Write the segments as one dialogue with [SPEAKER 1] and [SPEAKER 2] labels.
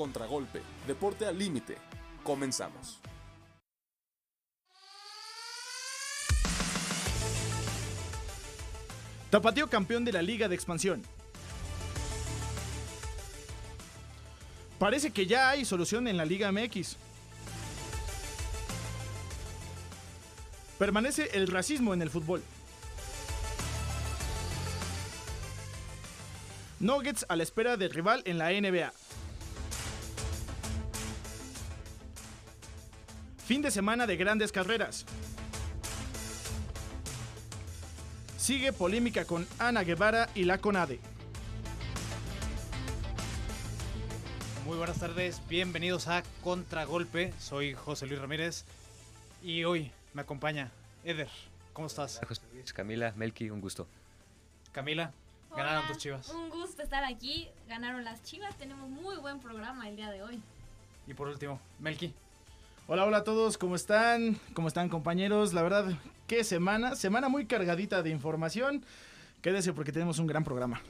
[SPEAKER 1] Contragolpe, deporte al límite. Comenzamos.
[SPEAKER 2] Tapatío campeón de la Liga de Expansión. Parece que ya hay solución en la Liga MX. Permanece el racismo en el fútbol. Nuggets a la espera del rival en la NBA. Fin de semana de grandes carreras. Sigue polémica con Ana Guevara y la CONADE.
[SPEAKER 3] Muy buenas tardes, bienvenidos a Contragolpe. Soy José Luis Ramírez y hoy me acompaña Eder. ¿Cómo estás?
[SPEAKER 4] Hola, José Luis, Camila, Melky, un gusto.
[SPEAKER 3] Camila, ganaron tus chivas.
[SPEAKER 5] Un gusto estar aquí. Ganaron las chivas. Tenemos muy buen programa el día de hoy.
[SPEAKER 3] Y por último, Melky.
[SPEAKER 2] Hola, hola a todos, ¿cómo están? ¿Cómo están compañeros? La verdad, qué semana, semana muy cargadita de información. Quédese porque tenemos un gran programa.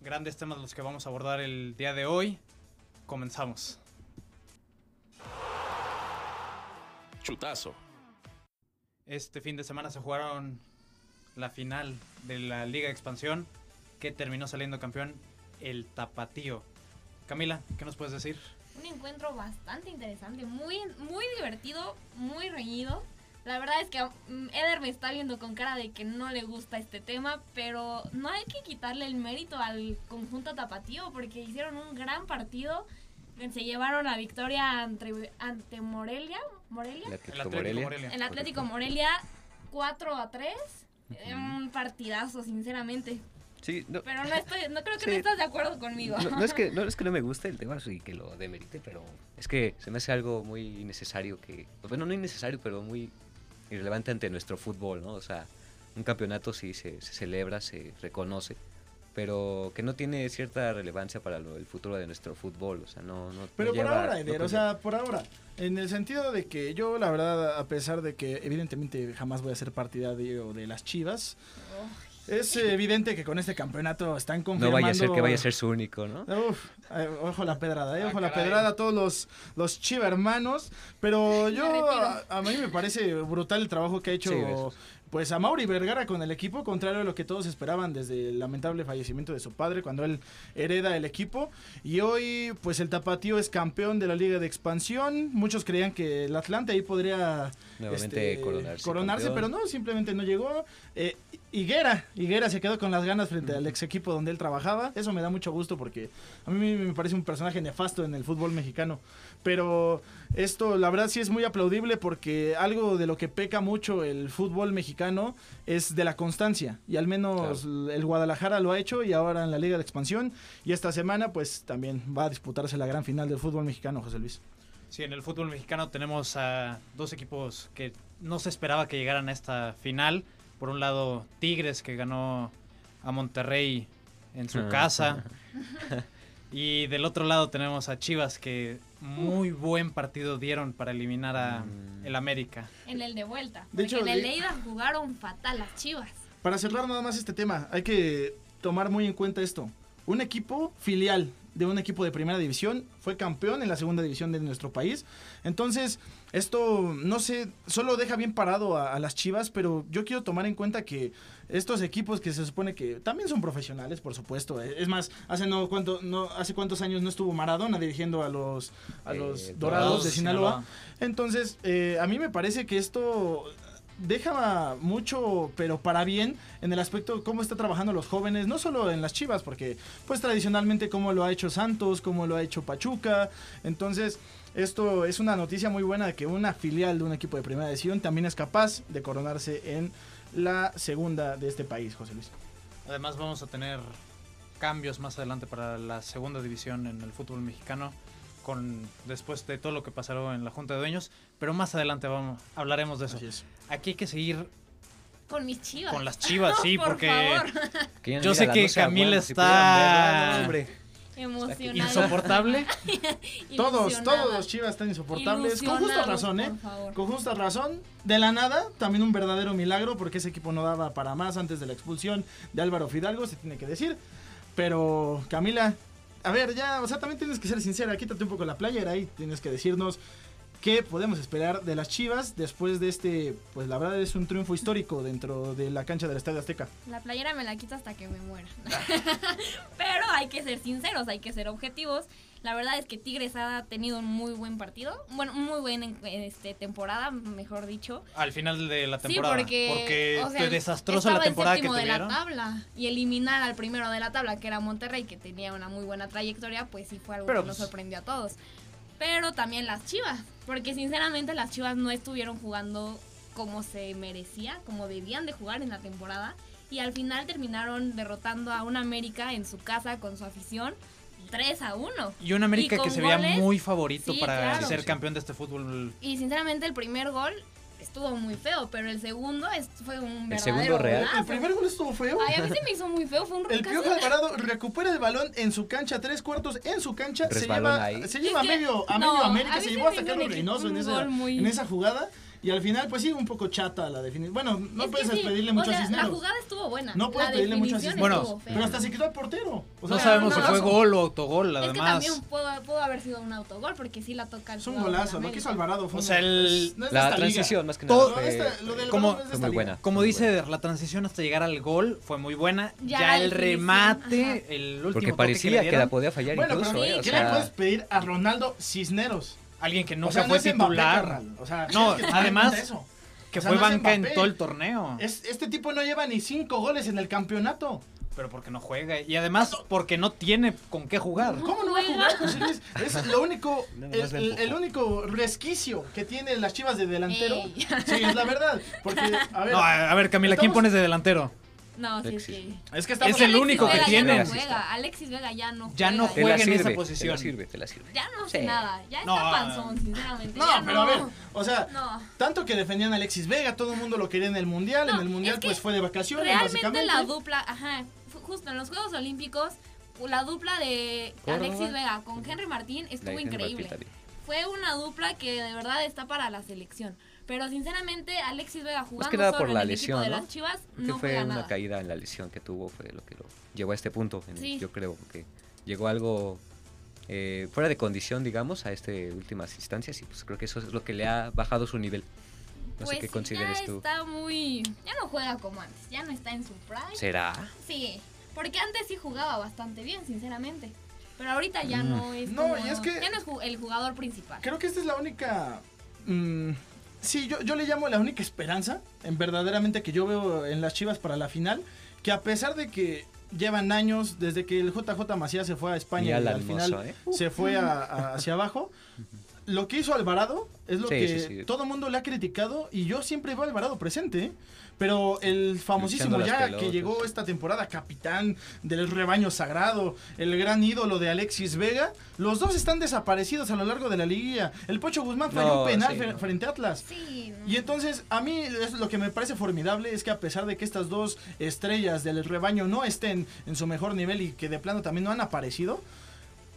[SPEAKER 3] Grandes temas los que vamos a abordar el día de hoy. Comenzamos.
[SPEAKER 1] Chutazo.
[SPEAKER 3] Este fin de semana se jugaron la final de la Liga de Expansión que terminó saliendo campeón el Tapatío. Camila, ¿qué nos puedes decir?
[SPEAKER 5] Un encuentro bastante interesante, muy, muy divertido, muy reñido. La verdad es que mm, Eder me está viendo con cara de que no le gusta este tema, pero no hay que quitarle el mérito al conjunto tapatío porque hicieron un gran partido. Se llevaron la victoria ante, ante Morelia. ¿Morelia?
[SPEAKER 4] El
[SPEAKER 3] El
[SPEAKER 4] Atlético Morelia.
[SPEAKER 3] Morelia.
[SPEAKER 5] El Atlético Morelia 4 a 3. Eh, Un partidazo, sinceramente.
[SPEAKER 4] Sí, no,
[SPEAKER 5] Pero no estoy, no creo que
[SPEAKER 4] Sí.
[SPEAKER 5] no estás de acuerdo conmigo.
[SPEAKER 4] no, no es que, no es que no me guste el tema y que lo demerite, pero es que se me hace algo muy innecesario que, bueno, no innecesario, pero muy irrelevante ante nuestro fútbol, ¿no? O sea, un campeonato sí se, se celebra, se reconoce, pero que no tiene cierta relevancia para lo- el futuro de nuestro fútbol, o sea, no, no
[SPEAKER 2] Pero
[SPEAKER 4] no
[SPEAKER 2] por
[SPEAKER 4] lleva-
[SPEAKER 2] ahora,
[SPEAKER 4] no
[SPEAKER 2] Eder, o
[SPEAKER 4] conlleva-
[SPEAKER 2] sea, por ahora. En el sentido de que yo, la verdad, a pesar de que evidentemente jamás voy a ser partidario de las chivas, es evidente que con este campeonato están
[SPEAKER 4] no
[SPEAKER 2] confirmando...
[SPEAKER 4] vaya a ser que vaya a ser su único, ¿no?
[SPEAKER 2] Uf, ojo la pedrada, eh,
[SPEAKER 3] Ah,
[SPEAKER 2] ojo la
[SPEAKER 3] caray.
[SPEAKER 2] pedrada a todos los, los chiva hermanos. Pero
[SPEAKER 5] Me
[SPEAKER 2] yo, a, a mí me parece brutal el trabajo que ha hecho
[SPEAKER 4] Sí,
[SPEAKER 2] pues a Mauri Vergara con el equipo, contrario a lo que todos esperaban desde el lamentable fallecimiento de su padre cuando él hereda el equipo. Y hoy, pues el Tapatío es campeón de la Liga de Expansión. Muchos creían que el Atlante ahí podría
[SPEAKER 4] Nuevamente
[SPEAKER 2] este,
[SPEAKER 4] coronarse.
[SPEAKER 2] coronarse, pero no, simplemente no llegó. Eh, Higuera, Higuera se quedó con las ganas frente al ex equipo donde él trabajaba. Eso me da mucho gusto porque a mí me parece un personaje nefasto en el fútbol mexicano. Pero esto, la verdad, sí es muy aplaudible porque algo de lo que peca mucho el fútbol mexicano es de la constancia. Y al menos el Guadalajara lo ha hecho y ahora en la Liga de Expansión. Y esta semana, pues también va a disputarse la gran final del fútbol mexicano, José Luis.
[SPEAKER 3] Sí, en el fútbol mexicano tenemos a dos equipos que no se esperaba que llegaran a esta final. Por un lado, Tigres, que ganó a Monterrey en su
[SPEAKER 4] Ah.
[SPEAKER 3] casa. y del otro lado tenemos a Chivas, que muy buen partido dieron para eliminar a
[SPEAKER 4] Mm.
[SPEAKER 3] el América.
[SPEAKER 5] En el de vuelta.
[SPEAKER 2] De hecho,
[SPEAKER 5] en el
[SPEAKER 2] de-
[SPEAKER 5] de ida jugaron fatal las chivas.
[SPEAKER 2] Para cerrar nada más este tema, hay que tomar muy en cuenta esto. Un equipo filial de un equipo de primera división fue campeón en la segunda división de nuestro país. Entonces, esto no sé, solo deja bien parado a, a las Chivas, pero yo quiero tomar en cuenta que estos equipos que se supone que también son profesionales, por supuesto. eh, Es más, hace no cuánto no hace cuántos años no estuvo Maradona dirigiendo a los a
[SPEAKER 4] Eh,
[SPEAKER 2] los
[SPEAKER 4] Dorados
[SPEAKER 2] Dorados de
[SPEAKER 3] de
[SPEAKER 2] Sinaloa.
[SPEAKER 3] Sinaloa.
[SPEAKER 2] Entonces, eh, a mí me parece que esto deja mucho, pero para bien, en el aspecto de cómo está trabajando los jóvenes, no solo en las Chivas, porque pues tradicionalmente como lo ha hecho Santos, como lo ha hecho Pachuca, entonces esto es una noticia muy buena de que una filial de un equipo de primera división también es capaz de coronarse en la segunda de este país, José Luis.
[SPEAKER 3] Además vamos a tener cambios más adelante para la segunda división en el fútbol mexicano. Con, después de todo lo que pasó en la Junta de Dueños, pero más adelante vamos, hablaremos de eso.
[SPEAKER 2] Es.
[SPEAKER 3] Aquí hay que seguir
[SPEAKER 5] Con mis chivas.
[SPEAKER 3] con las chivas, sí,
[SPEAKER 5] Por
[SPEAKER 3] porque
[SPEAKER 5] favor.
[SPEAKER 3] Yo sé que
[SPEAKER 4] 12
[SPEAKER 3] Camila
[SPEAKER 4] si
[SPEAKER 3] está-
[SPEAKER 4] hombre.
[SPEAKER 5] Emocionada.
[SPEAKER 3] insoportable.
[SPEAKER 2] Todos, todos los Chivas están insoportables, con justa razón, ¿eh? Con justa razón, de la nada, también un verdadero milagro, porque ese equipo no daba para más antes de la expulsión de Álvaro Fidalgo, se tiene que decir. Pero, Camila, a ver, ya, o sea, también tienes que ser sincera, quítate un poco la playera y tienes que decirnos qué podemos esperar de las Chivas después de este, pues la verdad es un triunfo histórico dentro de la cancha del Estadio Azteca.
[SPEAKER 5] La playera me la quito hasta que me muera. Pero hay que ser sinceros, hay que ser objetivos. La verdad es que Tigres ha tenido un muy buen partido, bueno, muy buena este, temporada, mejor dicho.
[SPEAKER 3] Al final de la temporada.
[SPEAKER 5] Sí, porque,
[SPEAKER 3] porque
[SPEAKER 5] o sea,
[SPEAKER 3] fue desastrosa la
[SPEAKER 5] estaba el
[SPEAKER 3] temporada que
[SPEAKER 5] de la tabla y eliminar al primero de la tabla, que era Monterrey, que tenía una muy buena trayectoria, pues sí fue algo
[SPEAKER 3] Pero,
[SPEAKER 5] que nos
[SPEAKER 3] pues-
[SPEAKER 5] sorprendió a todos. Pero también las Chivas, porque sinceramente las Chivas no estuvieron jugando como se merecía, como debían de jugar en la temporada. Y al final terminaron derrotando a un América en su casa con su afición 3 a 1.
[SPEAKER 3] Y un América
[SPEAKER 5] Y
[SPEAKER 3] que se veía muy favorito
[SPEAKER 5] sí,
[SPEAKER 3] para
[SPEAKER 5] claro.
[SPEAKER 3] ser campeón de este fútbol.
[SPEAKER 5] Y sinceramente el primer gol estuvo muy feo, pero el segundo es- fue un verdadero
[SPEAKER 4] segundo real.
[SPEAKER 5] golazo.
[SPEAKER 2] El primer gol estuvo feo.
[SPEAKER 5] Ay, a mí se me hizo muy feo, fue un
[SPEAKER 2] El Piojo Alvarado recupera el balón en su cancha, tres cuartos en su cancha, se lleva,
[SPEAKER 4] ahí.
[SPEAKER 2] se lleva a medio, a medio América, se llevó a
[SPEAKER 5] me hizo
[SPEAKER 2] sacar
[SPEAKER 5] un
[SPEAKER 2] Reynoso en esa, en esa jugada y al final pues sí, un poco chata la definición. Bueno, no
[SPEAKER 5] Es
[SPEAKER 2] puedes
[SPEAKER 5] sí,
[SPEAKER 2] pedirle
[SPEAKER 5] o
[SPEAKER 2] mucho
[SPEAKER 5] sea,
[SPEAKER 2] a
[SPEAKER 5] La
[SPEAKER 2] Cisneros.
[SPEAKER 5] jugada estuvo buena.
[SPEAKER 2] No puedes
[SPEAKER 5] la
[SPEAKER 2] pedirle mucho a Cisneros.
[SPEAKER 5] fea.
[SPEAKER 2] Pero hasta se quitó al portero. O
[SPEAKER 3] No sabemos si fue gol o autogol,
[SPEAKER 5] Es que
[SPEAKER 3] además.
[SPEAKER 5] también pudo, pudo haber sido un autogol porque sí la toca el
[SPEAKER 2] Es un golazo, lo que hizo Alvarado fue
[SPEAKER 3] O sea, el-
[SPEAKER 2] no
[SPEAKER 4] La
[SPEAKER 2] esta liga.
[SPEAKER 4] transición, más que
[SPEAKER 3] Todo-
[SPEAKER 4] nada.
[SPEAKER 2] No, esta-
[SPEAKER 4] fue-
[SPEAKER 2] lo del
[SPEAKER 3] como-
[SPEAKER 4] fue
[SPEAKER 2] esta
[SPEAKER 4] muy buena.
[SPEAKER 3] Como
[SPEAKER 4] Muy
[SPEAKER 3] dice,
[SPEAKER 4] buena.
[SPEAKER 3] la transición hasta llegar al gol fue muy buena.
[SPEAKER 5] Ya
[SPEAKER 3] Ya,
[SPEAKER 5] la
[SPEAKER 3] el remate, el último
[SPEAKER 4] Porque parecía que, la podía fallar
[SPEAKER 2] Bueno,
[SPEAKER 4] incluso,
[SPEAKER 2] pero
[SPEAKER 4] ¿eh?
[SPEAKER 2] ¿qué le puedes pedir a Ronaldo Cisneros?
[SPEAKER 3] Alguien que
[SPEAKER 2] O
[SPEAKER 3] nunca
[SPEAKER 2] sea, no
[SPEAKER 3] fue
[SPEAKER 2] es
[SPEAKER 3] titular.
[SPEAKER 2] O sea,
[SPEAKER 3] No, además. Que
[SPEAKER 2] O sea,
[SPEAKER 3] fue
[SPEAKER 2] no es
[SPEAKER 3] banca en todo el torneo.
[SPEAKER 2] Es- este tipo no lleva ni cinco goles en el campeonato.
[SPEAKER 3] Pero porque no juega. Y además porque no tiene con qué jugar.
[SPEAKER 2] ¿Cómo no va a jugar, José Luis? Es lo único, el, único resquicio que tienen las chivas de delantero. Sí, es la verdad. Porque, a ver,
[SPEAKER 3] No, a a ver, Camila, ¿quién
[SPEAKER 2] estamos-
[SPEAKER 3] pones de delantero?
[SPEAKER 5] No, sí,
[SPEAKER 4] Alexis.
[SPEAKER 5] sí.
[SPEAKER 2] es que estamos
[SPEAKER 3] es el
[SPEAKER 5] Alexis
[SPEAKER 3] único que
[SPEAKER 5] Vega
[SPEAKER 3] tiene.
[SPEAKER 5] Ya no
[SPEAKER 4] Alexis.
[SPEAKER 5] juega. Alexis Vega ya no
[SPEAKER 3] Ya no
[SPEAKER 5] juega.
[SPEAKER 4] Te la
[SPEAKER 3] juega en esa posición.
[SPEAKER 4] Te la sirve, te la sirve.
[SPEAKER 5] Ya no hace
[SPEAKER 4] Sí.
[SPEAKER 5] nada. Ya
[SPEAKER 3] No,
[SPEAKER 5] está panzón, sinceramente.
[SPEAKER 2] No,
[SPEAKER 5] ya
[SPEAKER 2] pero a ver, o sea,
[SPEAKER 5] No.
[SPEAKER 2] tanto que defendían a Alexis Vega, todo el mundo lo quería en el mundial, en el mundial
[SPEAKER 5] es que
[SPEAKER 2] pues fue de vacaciones
[SPEAKER 5] Realmente
[SPEAKER 2] básicamente.
[SPEAKER 5] la dupla, ajá, justo en los Juegos Olímpicos, la dupla de
[SPEAKER 4] Córdoba.
[SPEAKER 5] Alexis Vega con Henry Martín estuvo increíble. Fue una dupla que de verdad está para la selección. Pero sinceramente, Alexis Vega jugando
[SPEAKER 4] Más que nada
[SPEAKER 5] solo
[SPEAKER 4] por
[SPEAKER 5] en
[SPEAKER 4] la
[SPEAKER 5] el
[SPEAKER 4] lesión,
[SPEAKER 5] equipo de
[SPEAKER 4] ¿no?
[SPEAKER 5] las Chivas no
[SPEAKER 4] que fue
[SPEAKER 5] juega
[SPEAKER 4] una
[SPEAKER 5] nada.
[SPEAKER 4] caída en la lesión que tuvo, fue lo que lo llevó a este punto. en el-
[SPEAKER 5] Sí.
[SPEAKER 4] Yo creo que llegó algo eh, fuera de condición, digamos, a este últimas instancias y pues creo que eso es lo que le ha bajado su nivel. No
[SPEAKER 5] pues
[SPEAKER 4] sé qué
[SPEAKER 5] sí,
[SPEAKER 4] consideres
[SPEAKER 5] ya
[SPEAKER 4] tú.
[SPEAKER 5] está muy... Ya no juega como antes, ya no está en su prime.
[SPEAKER 4] ¿Será?
[SPEAKER 5] Sí, porque antes sí jugaba bastante bien, sinceramente. Pero ahorita ya
[SPEAKER 4] Mm.
[SPEAKER 5] no es
[SPEAKER 2] No,
[SPEAKER 5] como-
[SPEAKER 2] y es que-
[SPEAKER 5] ya no es el jugador principal.
[SPEAKER 2] Creo que esta es la única. mm, sí, yo, yo le llamo la única esperanza, en verdaderamente que yo veo en las Chivas para la final, que a pesar de que llevan años desde que el JJ Macías se fue a España y al final
[SPEAKER 4] hermoso, ¿eh?
[SPEAKER 2] se fue a- a- hacia abajo. Lo que hizo Alvarado es lo
[SPEAKER 4] Sí,
[SPEAKER 2] que
[SPEAKER 4] sí, sí.
[SPEAKER 2] todo el mundo le ha criticado y yo siempre veo a Alvarado presente. ¿eh? Pero el famosísimo
[SPEAKER 4] Luchando
[SPEAKER 2] ya
[SPEAKER 4] pelotas.
[SPEAKER 2] que llegó esta temporada capitán del rebaño sagrado, el gran ídolo de Alexis Vega, los dos están desaparecidos a lo largo de la liguilla. El Pocho Guzmán falló
[SPEAKER 4] No,
[SPEAKER 2] un penal
[SPEAKER 4] sí,
[SPEAKER 2] fre-
[SPEAKER 4] no.
[SPEAKER 2] frente a Atlas.
[SPEAKER 5] Sí, no.
[SPEAKER 2] Y entonces, a mí es lo que me parece formidable es que a pesar de que estas dos estrellas del rebaño no estén en su mejor nivel y que de plano también no han aparecido,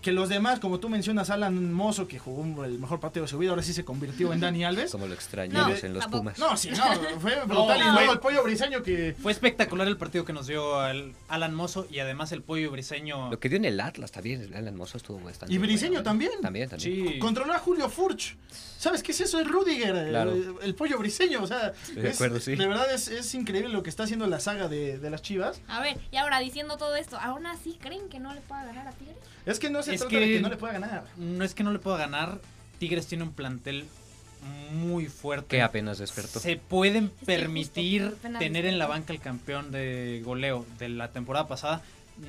[SPEAKER 2] que los demás, como tú mencionas, Alan Mozo, que jugó el mejor partido de su vida, ahora sí se convirtió en Dani Alves.
[SPEAKER 4] Como lo extrañamos
[SPEAKER 5] No,
[SPEAKER 4] en los
[SPEAKER 5] tampoco.
[SPEAKER 4] Pumas.
[SPEAKER 2] No, sí, no, fue brutal. y
[SPEAKER 3] no.
[SPEAKER 2] luego el pollo briseño que...
[SPEAKER 3] Fue espectacular el partido que nos dio el Alan Mozo y además el pollo briseño.
[SPEAKER 4] Lo que dio en el Atlas también, Alan Mozo estuvo bastante
[SPEAKER 2] Y Briseño
[SPEAKER 4] bueno, ¿eh?
[SPEAKER 2] también.
[SPEAKER 4] También, también.
[SPEAKER 3] Sí.
[SPEAKER 2] Controló a Julio Furch. ¿Sabes qué es eso? Es Rudiger, el-
[SPEAKER 4] Claro.
[SPEAKER 2] el, pollo briseño. O sea,
[SPEAKER 4] de
[SPEAKER 2] es-
[SPEAKER 4] acuerdo, sí.
[SPEAKER 2] de verdad es, es increíble lo que está haciendo la saga de, de las chivas.
[SPEAKER 5] A ver, y ahora diciendo todo esto, ¿aún así creen que no le pueda ganar a Tigres?
[SPEAKER 2] Es que no se
[SPEAKER 3] Es
[SPEAKER 2] trata
[SPEAKER 3] que-
[SPEAKER 2] de que no le pueda ganar.
[SPEAKER 3] No es que no le pueda ganar. Tigres tiene un plantel muy fuerte.
[SPEAKER 4] Que apenas despertó.
[SPEAKER 3] Se pueden permitir tener en la banca el campeón de goleo de la temporada pasada.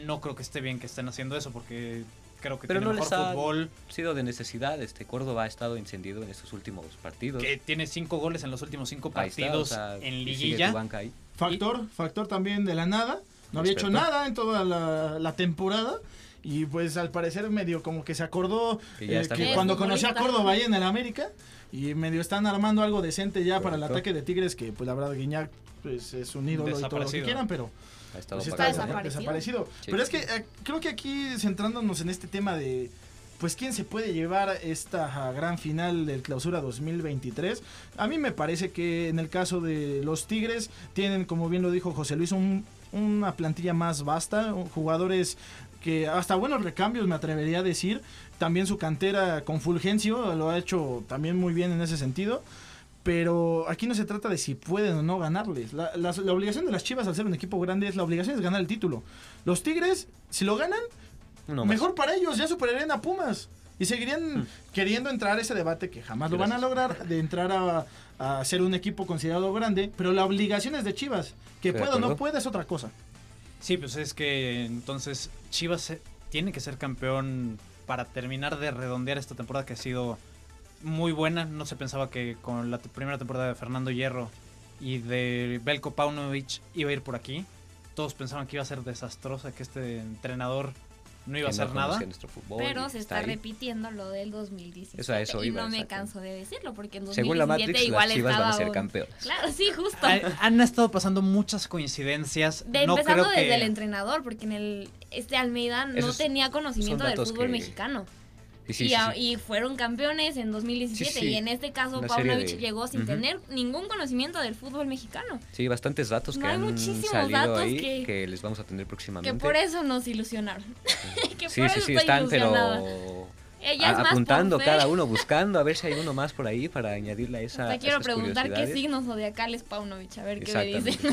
[SPEAKER 3] No creo que esté bien que estén haciendo eso porque creo que
[SPEAKER 4] Pero
[SPEAKER 3] tiene
[SPEAKER 4] no
[SPEAKER 3] mejor
[SPEAKER 4] les ha
[SPEAKER 3] fútbol.
[SPEAKER 4] sido de necesidad. Este Córdoba ha estado encendido en estos últimos partidos.
[SPEAKER 3] Que tiene cinco goles en los últimos cinco
[SPEAKER 4] está,
[SPEAKER 3] partidos
[SPEAKER 4] o sea,
[SPEAKER 3] en liguilla.
[SPEAKER 4] tu banca ahí.
[SPEAKER 2] Factor, factor también de la nada. No había hecho nada en toda la, la temporada. Y pues al parecer medio como que se acordó
[SPEAKER 4] Que
[SPEAKER 2] eh, que cuando conoció a. Córdoba ahí en el América. Y medio están armando algo decente ya para el ataque de Tigres. Que pues la verdad Guiñac pues, es un ídolo y todo lo que quieran. Pero pues,
[SPEAKER 5] Está desaparecido.
[SPEAKER 2] desaparecido.
[SPEAKER 4] Sí.
[SPEAKER 2] Pero es que eh, creo que aquí centrándonos en este tema de pues quién se puede llevar esta gran final del clausura 2023. A mí me parece que en el caso de los Tigres tienen, como bien lo dijo José Luis, un- una plantilla más vasta, jugadores que hasta buenos recambios me atrevería a decir. También su cantera con Fulgencio lo ha hecho también muy bien en ese sentido. Pero aquí no se trata de si pueden o no ganarles. La, la obligación de las Chivas al ser un equipo grande es la obligación es ganar el título. Los Tigres, si lo ganan, mejor para ellos, ya superarían a Pumas. Y seguirían queriendo entrar a ese debate que jamás lo van a lograr, de entrar a, a ser un equipo considerado grande. Pero la obligación es de Chivas. Que pueda o no pueda es otra cosa.
[SPEAKER 3] Sí, pues es que entonces Chivas tiene que ser campeón para terminar de redondear esta temporada que ha sido muy buena. No se pensaba que con la primera temporada de Fernando Hierro y de Belko Paunovic iba a ir por aquí. Todos pensaban que iba a ser desastrosa, que este entrenador no iba a
[SPEAKER 4] que no
[SPEAKER 3] hacer nada.
[SPEAKER 4] fútbol
[SPEAKER 5] Pero se está
[SPEAKER 4] ahí.
[SPEAKER 5] repitiendo lo del 2017.
[SPEAKER 4] Eso eso
[SPEAKER 5] y
[SPEAKER 4] iba,
[SPEAKER 5] no me canso de decirlo porque en 2017
[SPEAKER 4] Según la Matrix,
[SPEAKER 5] igual
[SPEAKER 4] las Chivas van a ser campeones.
[SPEAKER 5] Claro, sí, justo.
[SPEAKER 3] Han, han estado pasando muchas coincidencias.
[SPEAKER 5] De,
[SPEAKER 3] no
[SPEAKER 5] empezando
[SPEAKER 3] creo que...
[SPEAKER 5] desde el entrenador, porque en el este Almeida no
[SPEAKER 4] Esos
[SPEAKER 5] tenía conocimiento del fútbol
[SPEAKER 4] que-
[SPEAKER 5] mexicano.
[SPEAKER 4] Sí,
[SPEAKER 5] y,
[SPEAKER 4] sí,
[SPEAKER 5] a-
[SPEAKER 4] sí.
[SPEAKER 5] y fueron campeones en 2017
[SPEAKER 4] Sí, sí.
[SPEAKER 5] y en este caso Paunovic
[SPEAKER 4] de-
[SPEAKER 5] llegó sin
[SPEAKER 4] Ujú.
[SPEAKER 5] tener ningún conocimiento del fútbol mexicano.
[SPEAKER 4] Sí, bastantes datos
[SPEAKER 5] No
[SPEAKER 4] que
[SPEAKER 5] hay
[SPEAKER 4] han
[SPEAKER 5] muchísimos
[SPEAKER 4] salido
[SPEAKER 5] datos
[SPEAKER 4] ahí
[SPEAKER 5] que-
[SPEAKER 4] que... les vamos a tener próximamente.
[SPEAKER 5] Que por eso nos ilusionaron. que
[SPEAKER 4] sí,
[SPEAKER 5] por
[SPEAKER 4] sí,
[SPEAKER 5] eso
[SPEAKER 4] sí, están, pero a- apuntando cada uno, buscando a ver si hay uno más por ahí para añadirle a esa.
[SPEAKER 5] Hasta quiero preguntar qué
[SPEAKER 4] curiosidades.
[SPEAKER 5] signo zodiacal es Paunovic, a ver qué me dice.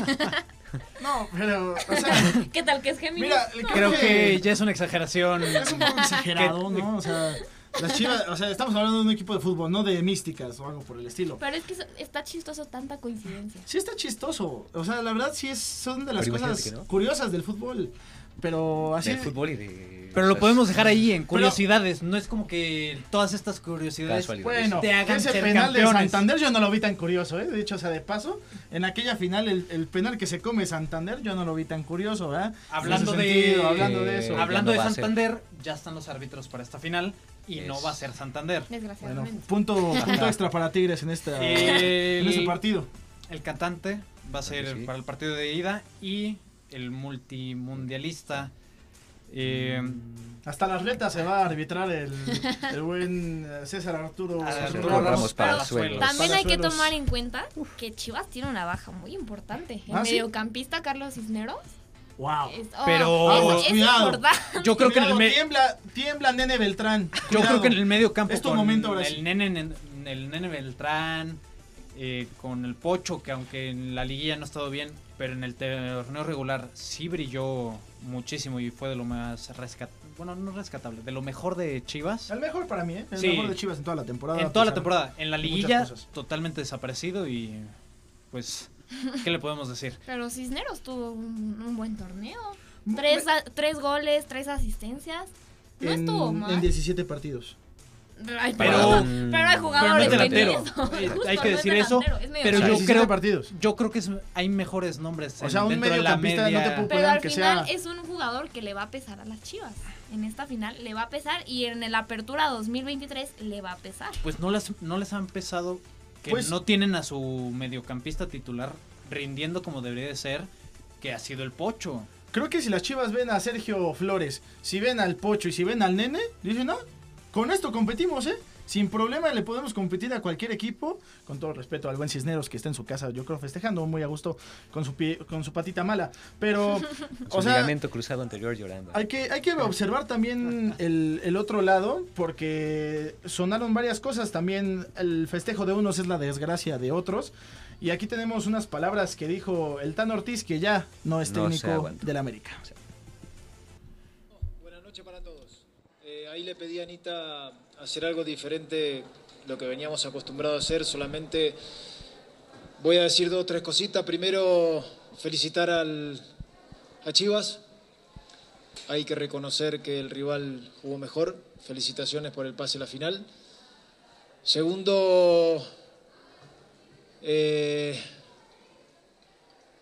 [SPEAKER 2] No, pero, o sea,
[SPEAKER 5] ¿Qué tal que es Géminis?
[SPEAKER 2] mira,
[SPEAKER 3] Creo que ya es una exageración.
[SPEAKER 2] es un poco exagerado, ¿no? O sea, las Chivas, o sea, estamos hablando de un equipo de fútbol, no de místicas o algo por el estilo.
[SPEAKER 5] Pero es que está chistoso tanta coincidencia.
[SPEAKER 2] Sí está chistoso, o sea, la verdad sí es, son de las
[SPEAKER 4] Pero
[SPEAKER 2] cosas
[SPEAKER 4] no.
[SPEAKER 2] curiosas del fútbol, pero así...
[SPEAKER 4] Del fútbol y de.
[SPEAKER 3] Pero lo podemos dejar ahí en curiosidades. No es como que todas estas curiosidades.
[SPEAKER 2] Bueno,
[SPEAKER 3] te hagan
[SPEAKER 2] ese
[SPEAKER 3] ser
[SPEAKER 2] penal de. Santander yo no lo vi tan curioso, ¿eh? De hecho, o sea, de paso, en aquella final, el, el penal que se come Santander yo no lo vi tan curioso, ¿verdad?
[SPEAKER 3] Hablando de-
[SPEAKER 2] sentido, hablando de
[SPEAKER 4] Eh,
[SPEAKER 2] eso.
[SPEAKER 3] Hablando
[SPEAKER 4] no
[SPEAKER 3] de. Santander, ya están los árbitros para esta final y no va a ser Santander.
[SPEAKER 2] Bueno,
[SPEAKER 5] Desgraciadamente.
[SPEAKER 2] punto, punto extra para Tigres en, esta,
[SPEAKER 3] El-
[SPEAKER 2] en este partido.
[SPEAKER 3] El cantante va a ser
[SPEAKER 4] sí.
[SPEAKER 3] para el partido de ida y el multimundialista. eh,
[SPEAKER 2] Hasta las retas se va a arbitrar el, el buen eh, César Arturo,
[SPEAKER 3] Arturo
[SPEAKER 4] Ramos
[SPEAKER 2] Ramos.
[SPEAKER 4] Palazuelos.
[SPEAKER 5] También hay que tomar en cuenta que Chivas tiene una baja muy importante. El
[SPEAKER 2] ¿Ah, sí?
[SPEAKER 5] mediocampista Carlos Cisneros.
[SPEAKER 2] Wow.
[SPEAKER 5] es- oh,
[SPEAKER 3] Pero-
[SPEAKER 5] es, es
[SPEAKER 2] Cuidado.
[SPEAKER 5] importante.
[SPEAKER 3] yo creo que en el
[SPEAKER 2] tiembla, tiembla Nene Beltrán.
[SPEAKER 3] yo creo que en el medio campo
[SPEAKER 2] Es tu
[SPEAKER 3] con
[SPEAKER 2] momento,
[SPEAKER 3] el nene en- el nene Beltrán eh, con el Pocho que aunque en la liguilla no ha estado bien, pero en el torneo regular sí brilló muchísimo y fue de lo más rescat bueno, no rescatable, de lo mejor de Chivas.
[SPEAKER 2] El mejor para mí, ¿eh? El
[SPEAKER 3] Sí.
[SPEAKER 2] mejor de Chivas en toda la temporada.
[SPEAKER 3] En
[SPEAKER 2] a
[SPEAKER 3] toda la temporada, en la liguilla totalmente desaparecido y pues ¿qué le podemos decir?
[SPEAKER 5] Pero Cisneros tuvo un, un buen torneo.
[SPEAKER 2] Me-
[SPEAKER 5] Tres, a- tres goles, tres asistencias. No
[SPEAKER 2] en,
[SPEAKER 5] estuvo mal.
[SPEAKER 2] en 17 partidos.
[SPEAKER 5] Ay,
[SPEAKER 3] Pero-
[SPEAKER 5] pero, pero hay
[SPEAKER 3] Pero no
[SPEAKER 5] jugadores
[SPEAKER 3] delantero.
[SPEAKER 5] eso.
[SPEAKER 3] Hay que
[SPEAKER 5] no es
[SPEAKER 3] decir eso,
[SPEAKER 5] es medio
[SPEAKER 3] pero yo
[SPEAKER 2] 17
[SPEAKER 3] creo-
[SPEAKER 2] partidos.
[SPEAKER 3] Yo creo que es- hay mejores nombres
[SPEAKER 2] O sea, un
[SPEAKER 3] dentro de la
[SPEAKER 2] mediocampista no te
[SPEAKER 5] Pero al
[SPEAKER 2] que
[SPEAKER 5] final
[SPEAKER 2] sea-
[SPEAKER 5] es un jugador que le va a pesar a las Chivas. En esta final le va a pesar y en el Apertura 2023 le va a pesar.
[SPEAKER 3] Pues no les, no les han pesado que
[SPEAKER 2] Pues-
[SPEAKER 3] no tienen a su mediocampista titular rindiendo como debería de ser, que ha sido el Pocho.
[SPEAKER 2] Creo que si las Chivas ven a Sergio Flores, si ven al Pocho y si ven al Nene, dicen, no, con esto competimos, ¿eh? Sin problema le podemos competir a cualquier equipo, con todo respeto al buen Cisneros que está en su casa, yo creo festejando muy a gusto con su pie, con su patita mala, pero o sea,
[SPEAKER 4] ligamento cruzado anterior llorando.
[SPEAKER 2] hay que, hay que observar también el, el otro lado, porque sonaron varias cosas. También el festejo de unos es la desgracia de otros. Y aquí tenemos unas palabras que dijo el Tan Ortiz, que ya no es
[SPEAKER 4] No
[SPEAKER 2] técnico
[SPEAKER 4] aguanta.
[SPEAKER 2] del América.
[SPEAKER 6] Ahí le pedí a Anita hacer algo diferente lo que veníamos acostumbrados a hacer. Solamente voy a decir dos o tres cositas. Primero, felicitar al, a Chivas. Hay que reconocer que el rival jugó mejor. Felicitaciones por el pase a la final. Segundo, eh,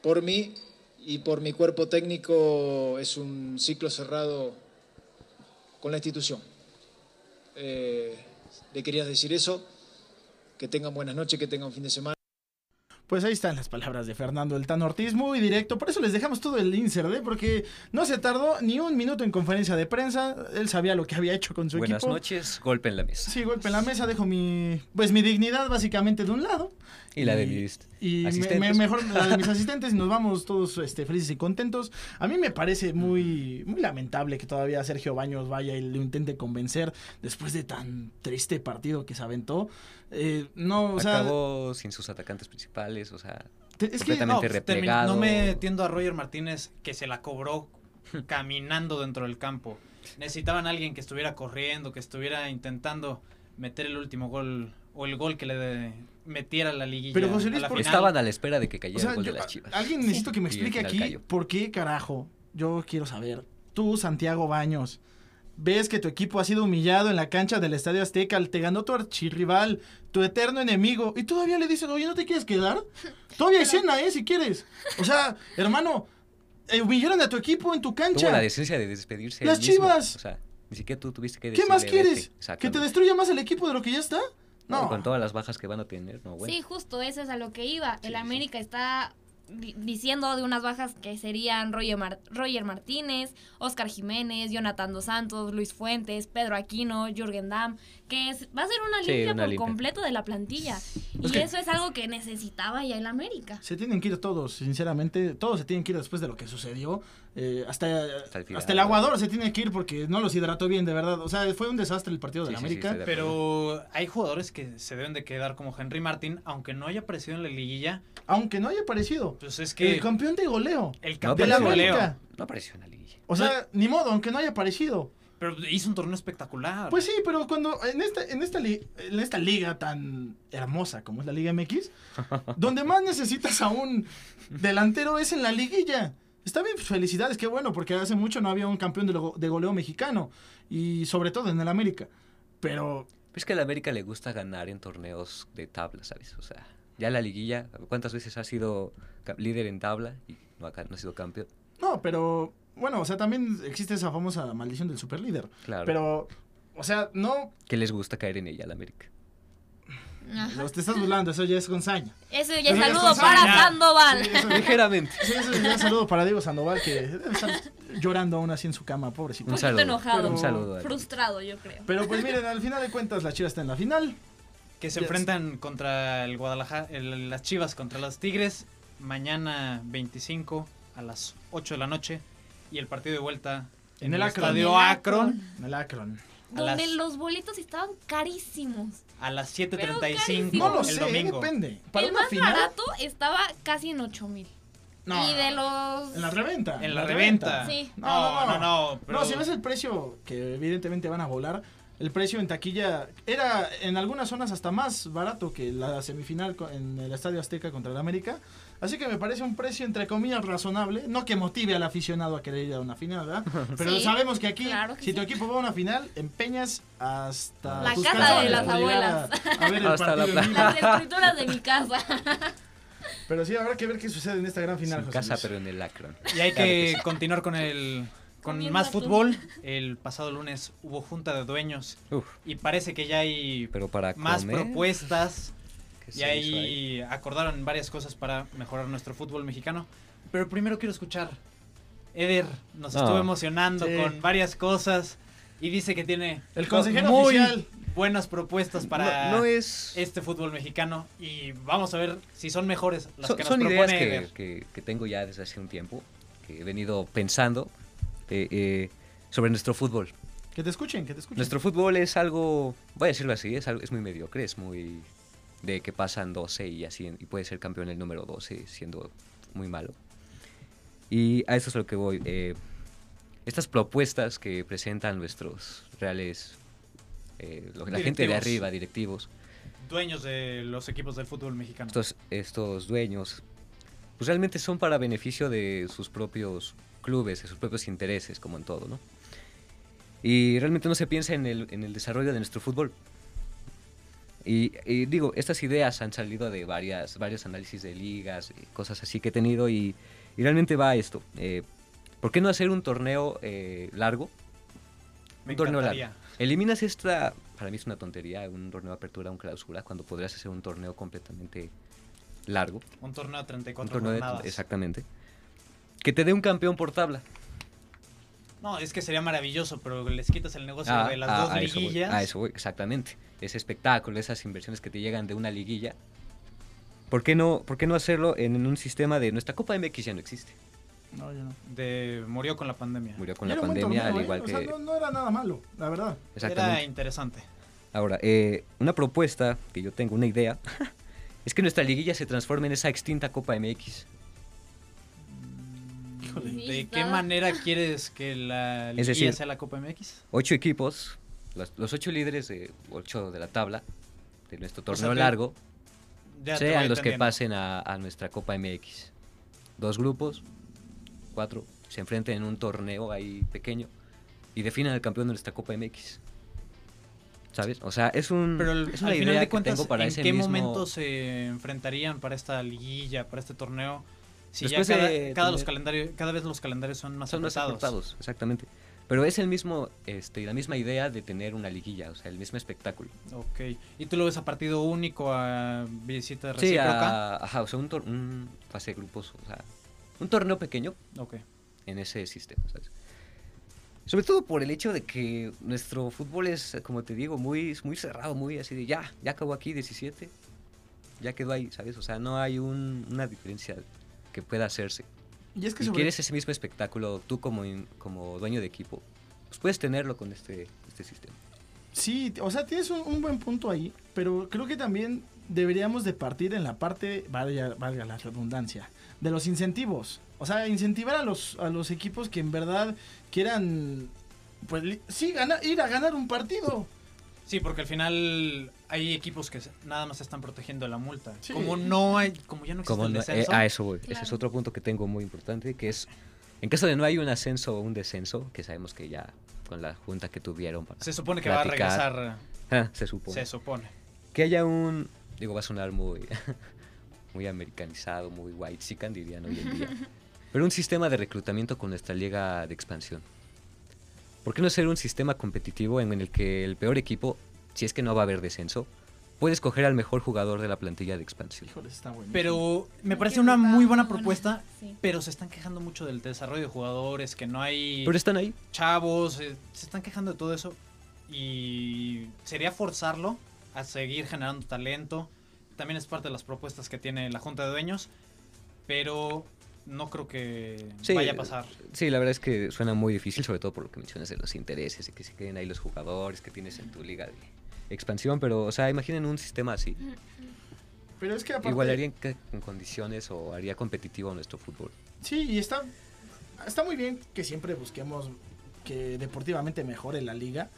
[SPEAKER 6] por mí y por mi cuerpo técnico es un ciclo cerrado con la institución. Eh, le quería decir eso, que tengan buenas noches, que tengan fin de semana.
[SPEAKER 2] Pues ahí están las palabras de Fernando El Tan Ortiz, muy directo. Por eso les dejamos todo el insert, ¿eh? porque no se tardó ni un minuto en conferencia de prensa. Él sabía lo que había hecho con su
[SPEAKER 4] Buenas
[SPEAKER 2] equipo.
[SPEAKER 4] noches, golpe en la mesa.
[SPEAKER 2] Sí, golpe en la mesa, dejo mi, pues mi dignidad básicamente de un lado.
[SPEAKER 4] Y la de mis
[SPEAKER 2] y
[SPEAKER 4] asistentes.
[SPEAKER 2] me- mejor la de mis asistentes y nos vamos todos este, felices y contentos. A mí me parece muy, muy lamentable que todavía Sergio Baños vaya y lo intente convencer después de tan triste partido que se aventó. Eh, no, o sea,
[SPEAKER 4] Acabó sin sus atacantes principales, o sea,
[SPEAKER 2] te- es que
[SPEAKER 4] completamente
[SPEAKER 3] No, termi-
[SPEAKER 4] replegado.
[SPEAKER 3] no me tiendo a Roger Martínez que se la cobró caminando dentro del campo. Necesitaban a alguien que estuviera corriendo, que estuviera intentando meter el último gol o el gol que le de- metiera la liguilla.
[SPEAKER 2] Pero, José Luis,
[SPEAKER 3] a la
[SPEAKER 2] ¿por-
[SPEAKER 3] final.
[SPEAKER 4] Estaban a la espera de que cayera
[SPEAKER 2] o sea,
[SPEAKER 4] el gol
[SPEAKER 2] yo-
[SPEAKER 4] de las chivas.
[SPEAKER 2] alguien necesito que me explique aquí
[SPEAKER 4] cayó.
[SPEAKER 2] por qué carajo. Yo quiero saber. Tú, Santiago Baños, ves que tu equipo ha sido humillado en la cancha del Estadio Azteca, te ganó tu archirrival, tu eterno enemigo, y todavía le dices, oye, ¿no te quieres quedar? Todavía hay cena, ¿eh? Si quieres. O sea, hermano, eh, humillaron a tu equipo en tu
[SPEAKER 4] Tuvo la
[SPEAKER 2] cancha.
[SPEAKER 4] decencia de despedirse.
[SPEAKER 2] Las
[SPEAKER 4] mismo.
[SPEAKER 2] Chivas.
[SPEAKER 4] O sea, ni siquiera tú tuviste que
[SPEAKER 2] ¿Qué más quieres? ¿Que te destruya más el equipo de lo que ya está? No.
[SPEAKER 4] Con todas las bajas que van a tener, no, bueno.
[SPEAKER 5] Sí, justo eso es a lo que iba.
[SPEAKER 4] Sí,
[SPEAKER 5] el
[SPEAKER 4] sí.
[SPEAKER 5] América está di- diciendo de unas bajas que serían Roger, Mar- Roger Martínez, Oscar Jiménez, Jonathan Dos Santos, Luis Fuentes, Pedro Aquino, Jürgen Damm, que es- va a ser una
[SPEAKER 4] Sí,
[SPEAKER 5] limpia
[SPEAKER 4] una
[SPEAKER 5] por
[SPEAKER 4] limpia.
[SPEAKER 5] completo de la plantilla.
[SPEAKER 2] Es
[SPEAKER 5] y eso es algo que necesitaba ya el América.
[SPEAKER 2] Se tienen que ir todos, sinceramente. Todos se tienen que ir después de lo que sucedió. Eh, hasta,
[SPEAKER 4] Hasta el
[SPEAKER 2] hasta,
[SPEAKER 4] final.
[SPEAKER 2] el aguador se tiene que ir porque no los hidrató bien, de verdad. O sea, fue un desastre el partido de
[SPEAKER 4] Sí,
[SPEAKER 2] la
[SPEAKER 4] sí, sí,
[SPEAKER 2] América.
[SPEAKER 4] de.
[SPEAKER 3] Pero hay jugadores que se deben de quedar como Henry Martín, aunque no haya aparecido en la liguilla,
[SPEAKER 2] Aunque no haya aparecido.
[SPEAKER 3] pues es que
[SPEAKER 2] El campeón de goleo.
[SPEAKER 3] el
[SPEAKER 4] No
[SPEAKER 3] campeón
[SPEAKER 2] de la
[SPEAKER 3] de goleo.
[SPEAKER 4] No apareció en la liguilla.
[SPEAKER 2] O sea, ni modo, aunque no haya aparecido.
[SPEAKER 3] pero hizo un torneo espectacular.
[SPEAKER 2] Pues sí, pero cuando en esta, en esta, li- en esta liga tan hermosa como es la Liga MX, donde más necesitas a un delantero es en la liguilla. Está bien, pues, felicidades, qué bueno, porque hace mucho no había un campeón de, de goleo mexicano. Y sobre todo en el América. Pero
[SPEAKER 4] Es que a la América le gusta ganar en torneos de tabla, ¿sabes? O sea, ya la liguilla, ¿cuántas veces ha sido líder en tabla y no ha, no ha sido campeón?
[SPEAKER 2] No, pero bueno, o sea, también existe esa famosa maldición del superlíder.
[SPEAKER 4] Claro.
[SPEAKER 2] Pero, o sea, no,
[SPEAKER 4] Que les gusta caer en ella a la América.
[SPEAKER 5] Ajá.
[SPEAKER 2] los te estás burlando, eso ya es con saña.
[SPEAKER 5] Eso ya es saludo para. Sandoval.
[SPEAKER 2] Sí, eso,
[SPEAKER 4] Ligeramente.
[SPEAKER 2] sí, eso ya es saludo para Diego Sandoval, que debe estar llorando aún así en su cama, pobrecito.
[SPEAKER 5] Un
[SPEAKER 4] Un saludo.
[SPEAKER 5] enojado.
[SPEAKER 4] Un saludo.
[SPEAKER 5] Frustrado, yo creo.
[SPEAKER 2] Pero pues miren, al final de cuentas la Chivas está en la final.
[SPEAKER 3] que se
[SPEAKER 2] Yes.
[SPEAKER 3] enfrentan contra el Guadalajara, el- las Chivas contra los Tigres, mañana 25 a las 8 de la noche y el partido de vuelta
[SPEAKER 2] En el
[SPEAKER 3] estadio Akron.
[SPEAKER 2] En el Akron.
[SPEAKER 5] Donde
[SPEAKER 3] las-
[SPEAKER 5] los boletos estaban carísimos.
[SPEAKER 3] A las
[SPEAKER 5] Pero
[SPEAKER 3] 7:35
[SPEAKER 2] No lo
[SPEAKER 3] el
[SPEAKER 2] sé,
[SPEAKER 3] domingo.
[SPEAKER 2] depende. Para
[SPEAKER 5] el
[SPEAKER 2] una
[SPEAKER 5] más
[SPEAKER 2] final.
[SPEAKER 5] barato estaba casi en 8 mil.
[SPEAKER 2] No,
[SPEAKER 5] y de los...
[SPEAKER 2] En la reventa.
[SPEAKER 3] En la reventa.
[SPEAKER 5] Sí.
[SPEAKER 3] No, no, no. pero-
[SPEAKER 2] No, si ves el precio, que evidentemente van a volar, el precio en taquilla era en algunas zonas hasta más barato que la semifinal en el Estadio Azteca contra el América. Así que me parece un precio entre comillas razonable. No que motive al aficionado a querer ir a una final, ¿verdad? Pero
[SPEAKER 5] Sí,
[SPEAKER 2] sabemos que aquí,
[SPEAKER 5] claro que
[SPEAKER 2] si tu equipo va a una final, empeñas hasta
[SPEAKER 5] La
[SPEAKER 2] tus
[SPEAKER 5] casa de las
[SPEAKER 2] llegar a-
[SPEAKER 5] abuelas.
[SPEAKER 2] a ver el
[SPEAKER 4] Hasta la
[SPEAKER 2] en.
[SPEAKER 5] Las escrituras de mi casa.
[SPEAKER 2] Pero sí, habrá que ver qué sucede en esta gran final. José
[SPEAKER 4] casa,
[SPEAKER 2] Luis.
[SPEAKER 4] pero en el Akron.
[SPEAKER 3] Y hay
[SPEAKER 4] Claro
[SPEAKER 3] que
[SPEAKER 4] sí.
[SPEAKER 3] continuar con el con
[SPEAKER 5] Comiendo
[SPEAKER 3] más fútbol. El pasado lunes hubo junta de dueños
[SPEAKER 4] Uf,
[SPEAKER 3] y parece que ya hay
[SPEAKER 4] pero para
[SPEAKER 3] más
[SPEAKER 4] comer,
[SPEAKER 3] propuestas
[SPEAKER 4] ¿qué
[SPEAKER 3] y
[SPEAKER 4] se hizo
[SPEAKER 3] ahí acordaron varias cosas para mejorar nuestro fútbol mexicano. Pero primero quiero escuchar. Eder nos
[SPEAKER 4] No.
[SPEAKER 3] estuvo emocionando
[SPEAKER 2] Sí.
[SPEAKER 3] con varias cosas y dice que tiene
[SPEAKER 2] El consejero
[SPEAKER 3] muy
[SPEAKER 2] oficial.
[SPEAKER 3] buenas propuestas para
[SPEAKER 4] No, no es...
[SPEAKER 3] este fútbol mexicano y vamos a ver si son mejores las
[SPEAKER 4] son,
[SPEAKER 3] que nos
[SPEAKER 4] son
[SPEAKER 3] propone
[SPEAKER 4] ideas que,
[SPEAKER 3] Eder.
[SPEAKER 4] que- que tengo ya desde hace un tiempo, que he venido pensando eh, eh, sobre nuestro fútbol.
[SPEAKER 2] Que te escuchen, que te escuchen.
[SPEAKER 4] Nuestro fútbol es algo, voy a decirlo así, es, algo, es muy mediocre, es muy de que pasan 12 y así, y puede ser campeón el número 12 siendo muy malo. Y a eso es a lo que voy. eh, estas propuestas que presentan nuestros reales, eh, la gente de arriba, directivos,
[SPEAKER 3] dueños de los equipos del fútbol mexicano.
[SPEAKER 4] estos, estos dueños, pues realmente son para beneficio de sus propios clubes, de sus propios intereses, como en todo, ¿no? Y realmente no se piensa en el, en el desarrollo de nuestro fútbol. Y, y digo, estas ideas han salido de varias, varios análisis de ligas, y cosas así que he tenido y, y realmente va a esto. eh, ¿Por qué no hacer un torneo eh, largo?
[SPEAKER 3] Me
[SPEAKER 4] un torneo largo. Eliminas esta, para mí es una tontería, un torneo de apertura, un clausura, cuando podrías hacer un torneo completamente largo.
[SPEAKER 3] Un torneo de
[SPEAKER 4] Un
[SPEAKER 3] 34
[SPEAKER 4] torneo de-
[SPEAKER 3] jornadas.
[SPEAKER 4] exactamente. Que te dé un campeón por tabla.
[SPEAKER 3] No, es que sería maravilloso, pero les quitas el negocio
[SPEAKER 4] Ah,
[SPEAKER 3] de las
[SPEAKER 4] ah,
[SPEAKER 3] dos
[SPEAKER 4] a eso voy,
[SPEAKER 3] liguillas.
[SPEAKER 4] a eso voy, exactamente. Ese espectáculo, esas inversiones que te llegan de una liguilla. ¿Por qué no, por qué no hacerlo en un sistema de nuestra Copa MX ya no existe?
[SPEAKER 2] No, ya no.
[SPEAKER 3] De, murió con la pandemia.
[SPEAKER 4] Murió con
[SPEAKER 2] Y
[SPEAKER 4] la pandemia,
[SPEAKER 2] torneo,
[SPEAKER 4] al
[SPEAKER 2] ¿eh?
[SPEAKER 4] igual
[SPEAKER 2] O
[SPEAKER 4] que...
[SPEAKER 2] sea, no, no era nada malo, la verdad.
[SPEAKER 3] Era interesante.
[SPEAKER 4] Ahora, eh, una propuesta que yo tengo, una idea, es que nuestra liguilla se transforme en esa extinta Copa MX.
[SPEAKER 2] Híjole.
[SPEAKER 3] ¿De qué manera quieres que la
[SPEAKER 4] Es
[SPEAKER 3] liguilla
[SPEAKER 4] decir-
[SPEAKER 3] sea la Copa MX?
[SPEAKER 4] Ocho equipos, los, los ocho líderes de ocho de la tabla, de nuestro torneo
[SPEAKER 3] que
[SPEAKER 4] largo, sean los que pasen a, a nuestra Copa MX. Dos grupos, cuatro, se enfrenten en un torneo ahí pequeño y definan al campeón de nuestra Copa MX. ¿Sabes? O sea, es, un,
[SPEAKER 3] Pero el-
[SPEAKER 4] es una
[SPEAKER 3] al
[SPEAKER 4] idea
[SPEAKER 3] final de
[SPEAKER 4] que
[SPEAKER 3] cuentas,
[SPEAKER 4] tengo para
[SPEAKER 3] ¿en
[SPEAKER 4] ese
[SPEAKER 3] qué
[SPEAKER 4] mismo...
[SPEAKER 3] momento se enfrentarían para esta liguilla, para este torneo? Si
[SPEAKER 4] Después
[SPEAKER 3] ya cada,
[SPEAKER 4] de
[SPEAKER 3] cada los
[SPEAKER 4] tener-
[SPEAKER 3] calendarios, cada vez los calendarios son más
[SPEAKER 4] Son más
[SPEAKER 3] apretados.
[SPEAKER 4] exactamente. Pero es el mismo, este, la misma idea de tener una liguilla, o sea, el mismo espectáculo.
[SPEAKER 3] Ok. ¿Y tú lo ves a partido único, a visita
[SPEAKER 4] Sí,
[SPEAKER 3] recíproca?
[SPEAKER 4] a- ajá, o sea, un fase de grupos, o sea, un torneo pequeño
[SPEAKER 3] Ok.
[SPEAKER 4] en ese sistema, ¿sabes? Sobre todo por el hecho de que nuestro fútbol es, como te digo, muy, muy cerrado, muy así de ya, ya acabó aquí 17, ya quedó ahí, ¿sabes? O sea, no hay un- una diferencia que pueda hacerse.
[SPEAKER 2] Y es que
[SPEAKER 4] Si
[SPEAKER 2] sobre-
[SPEAKER 4] quieres ese mismo espectáculo, tú como, in- como dueño de equipo, pues puedes tenerlo con este, este sistema.
[SPEAKER 2] Sí, o sea, tienes un, un buen punto ahí, pero creo que también deberíamos de partir en la parte, valga, valga la redundancia, de los incentivos. O sea, incentivar a los, a los equipos que en verdad quieran, pues sí, gana- ir a ganar un partido.
[SPEAKER 3] Sí, porque al final hay equipos que nada más están protegiendo la multa.
[SPEAKER 2] Sí.
[SPEAKER 3] Como no hay, como ya no existe
[SPEAKER 4] Como
[SPEAKER 3] el
[SPEAKER 4] no- eh, a eso voy. Ese es otro punto que tengo muy importante, que es, en caso de no hay un ascenso o un descenso, que sabemos que ya con la junta que tuvieron para
[SPEAKER 3] se supone que va a regresar,
[SPEAKER 4] ah, se supone.
[SPEAKER 3] se supone.
[SPEAKER 4] Que haya un, digo, va a sonar muy, muy americanizado, muy white chican, dirían hoy en día. Pero un sistema de reclutamiento con nuestra liga de expansión. ¿Por qué no hacer un sistema competitivo en el que el peor equipo, si es que no va a haber descenso, puede escoger al mejor jugador de la plantilla de expansión?
[SPEAKER 2] Híjole, está bueno.
[SPEAKER 3] Pero me parece una muy buena
[SPEAKER 5] muy buena,
[SPEAKER 3] propuesta,
[SPEAKER 5] sí.
[SPEAKER 3] pero se están quejando mucho del desarrollo de jugadores, que no hay
[SPEAKER 4] Pero están ahí.
[SPEAKER 3] chavos, eh, se están quejando de todo eso y sería forzarlo a seguir generando talento. También es parte de las propuestas que tiene la Junta de Dueños, pero no creo que
[SPEAKER 4] Sí,
[SPEAKER 3] vaya a pasar.
[SPEAKER 4] Sí, la verdad es que suena muy difícil, sobre todo por lo que mencionas de los intereses, de que se queden ahí los jugadores que tienes en tu liga de expansión, pero, o sea, imaginen un sistema así.
[SPEAKER 2] Pero es que aparte...
[SPEAKER 4] Igualaría en, condiciones o haría competitivo nuestro fútbol.
[SPEAKER 2] Sí, y está, está muy bien que siempre busquemos que deportivamente mejore la liga,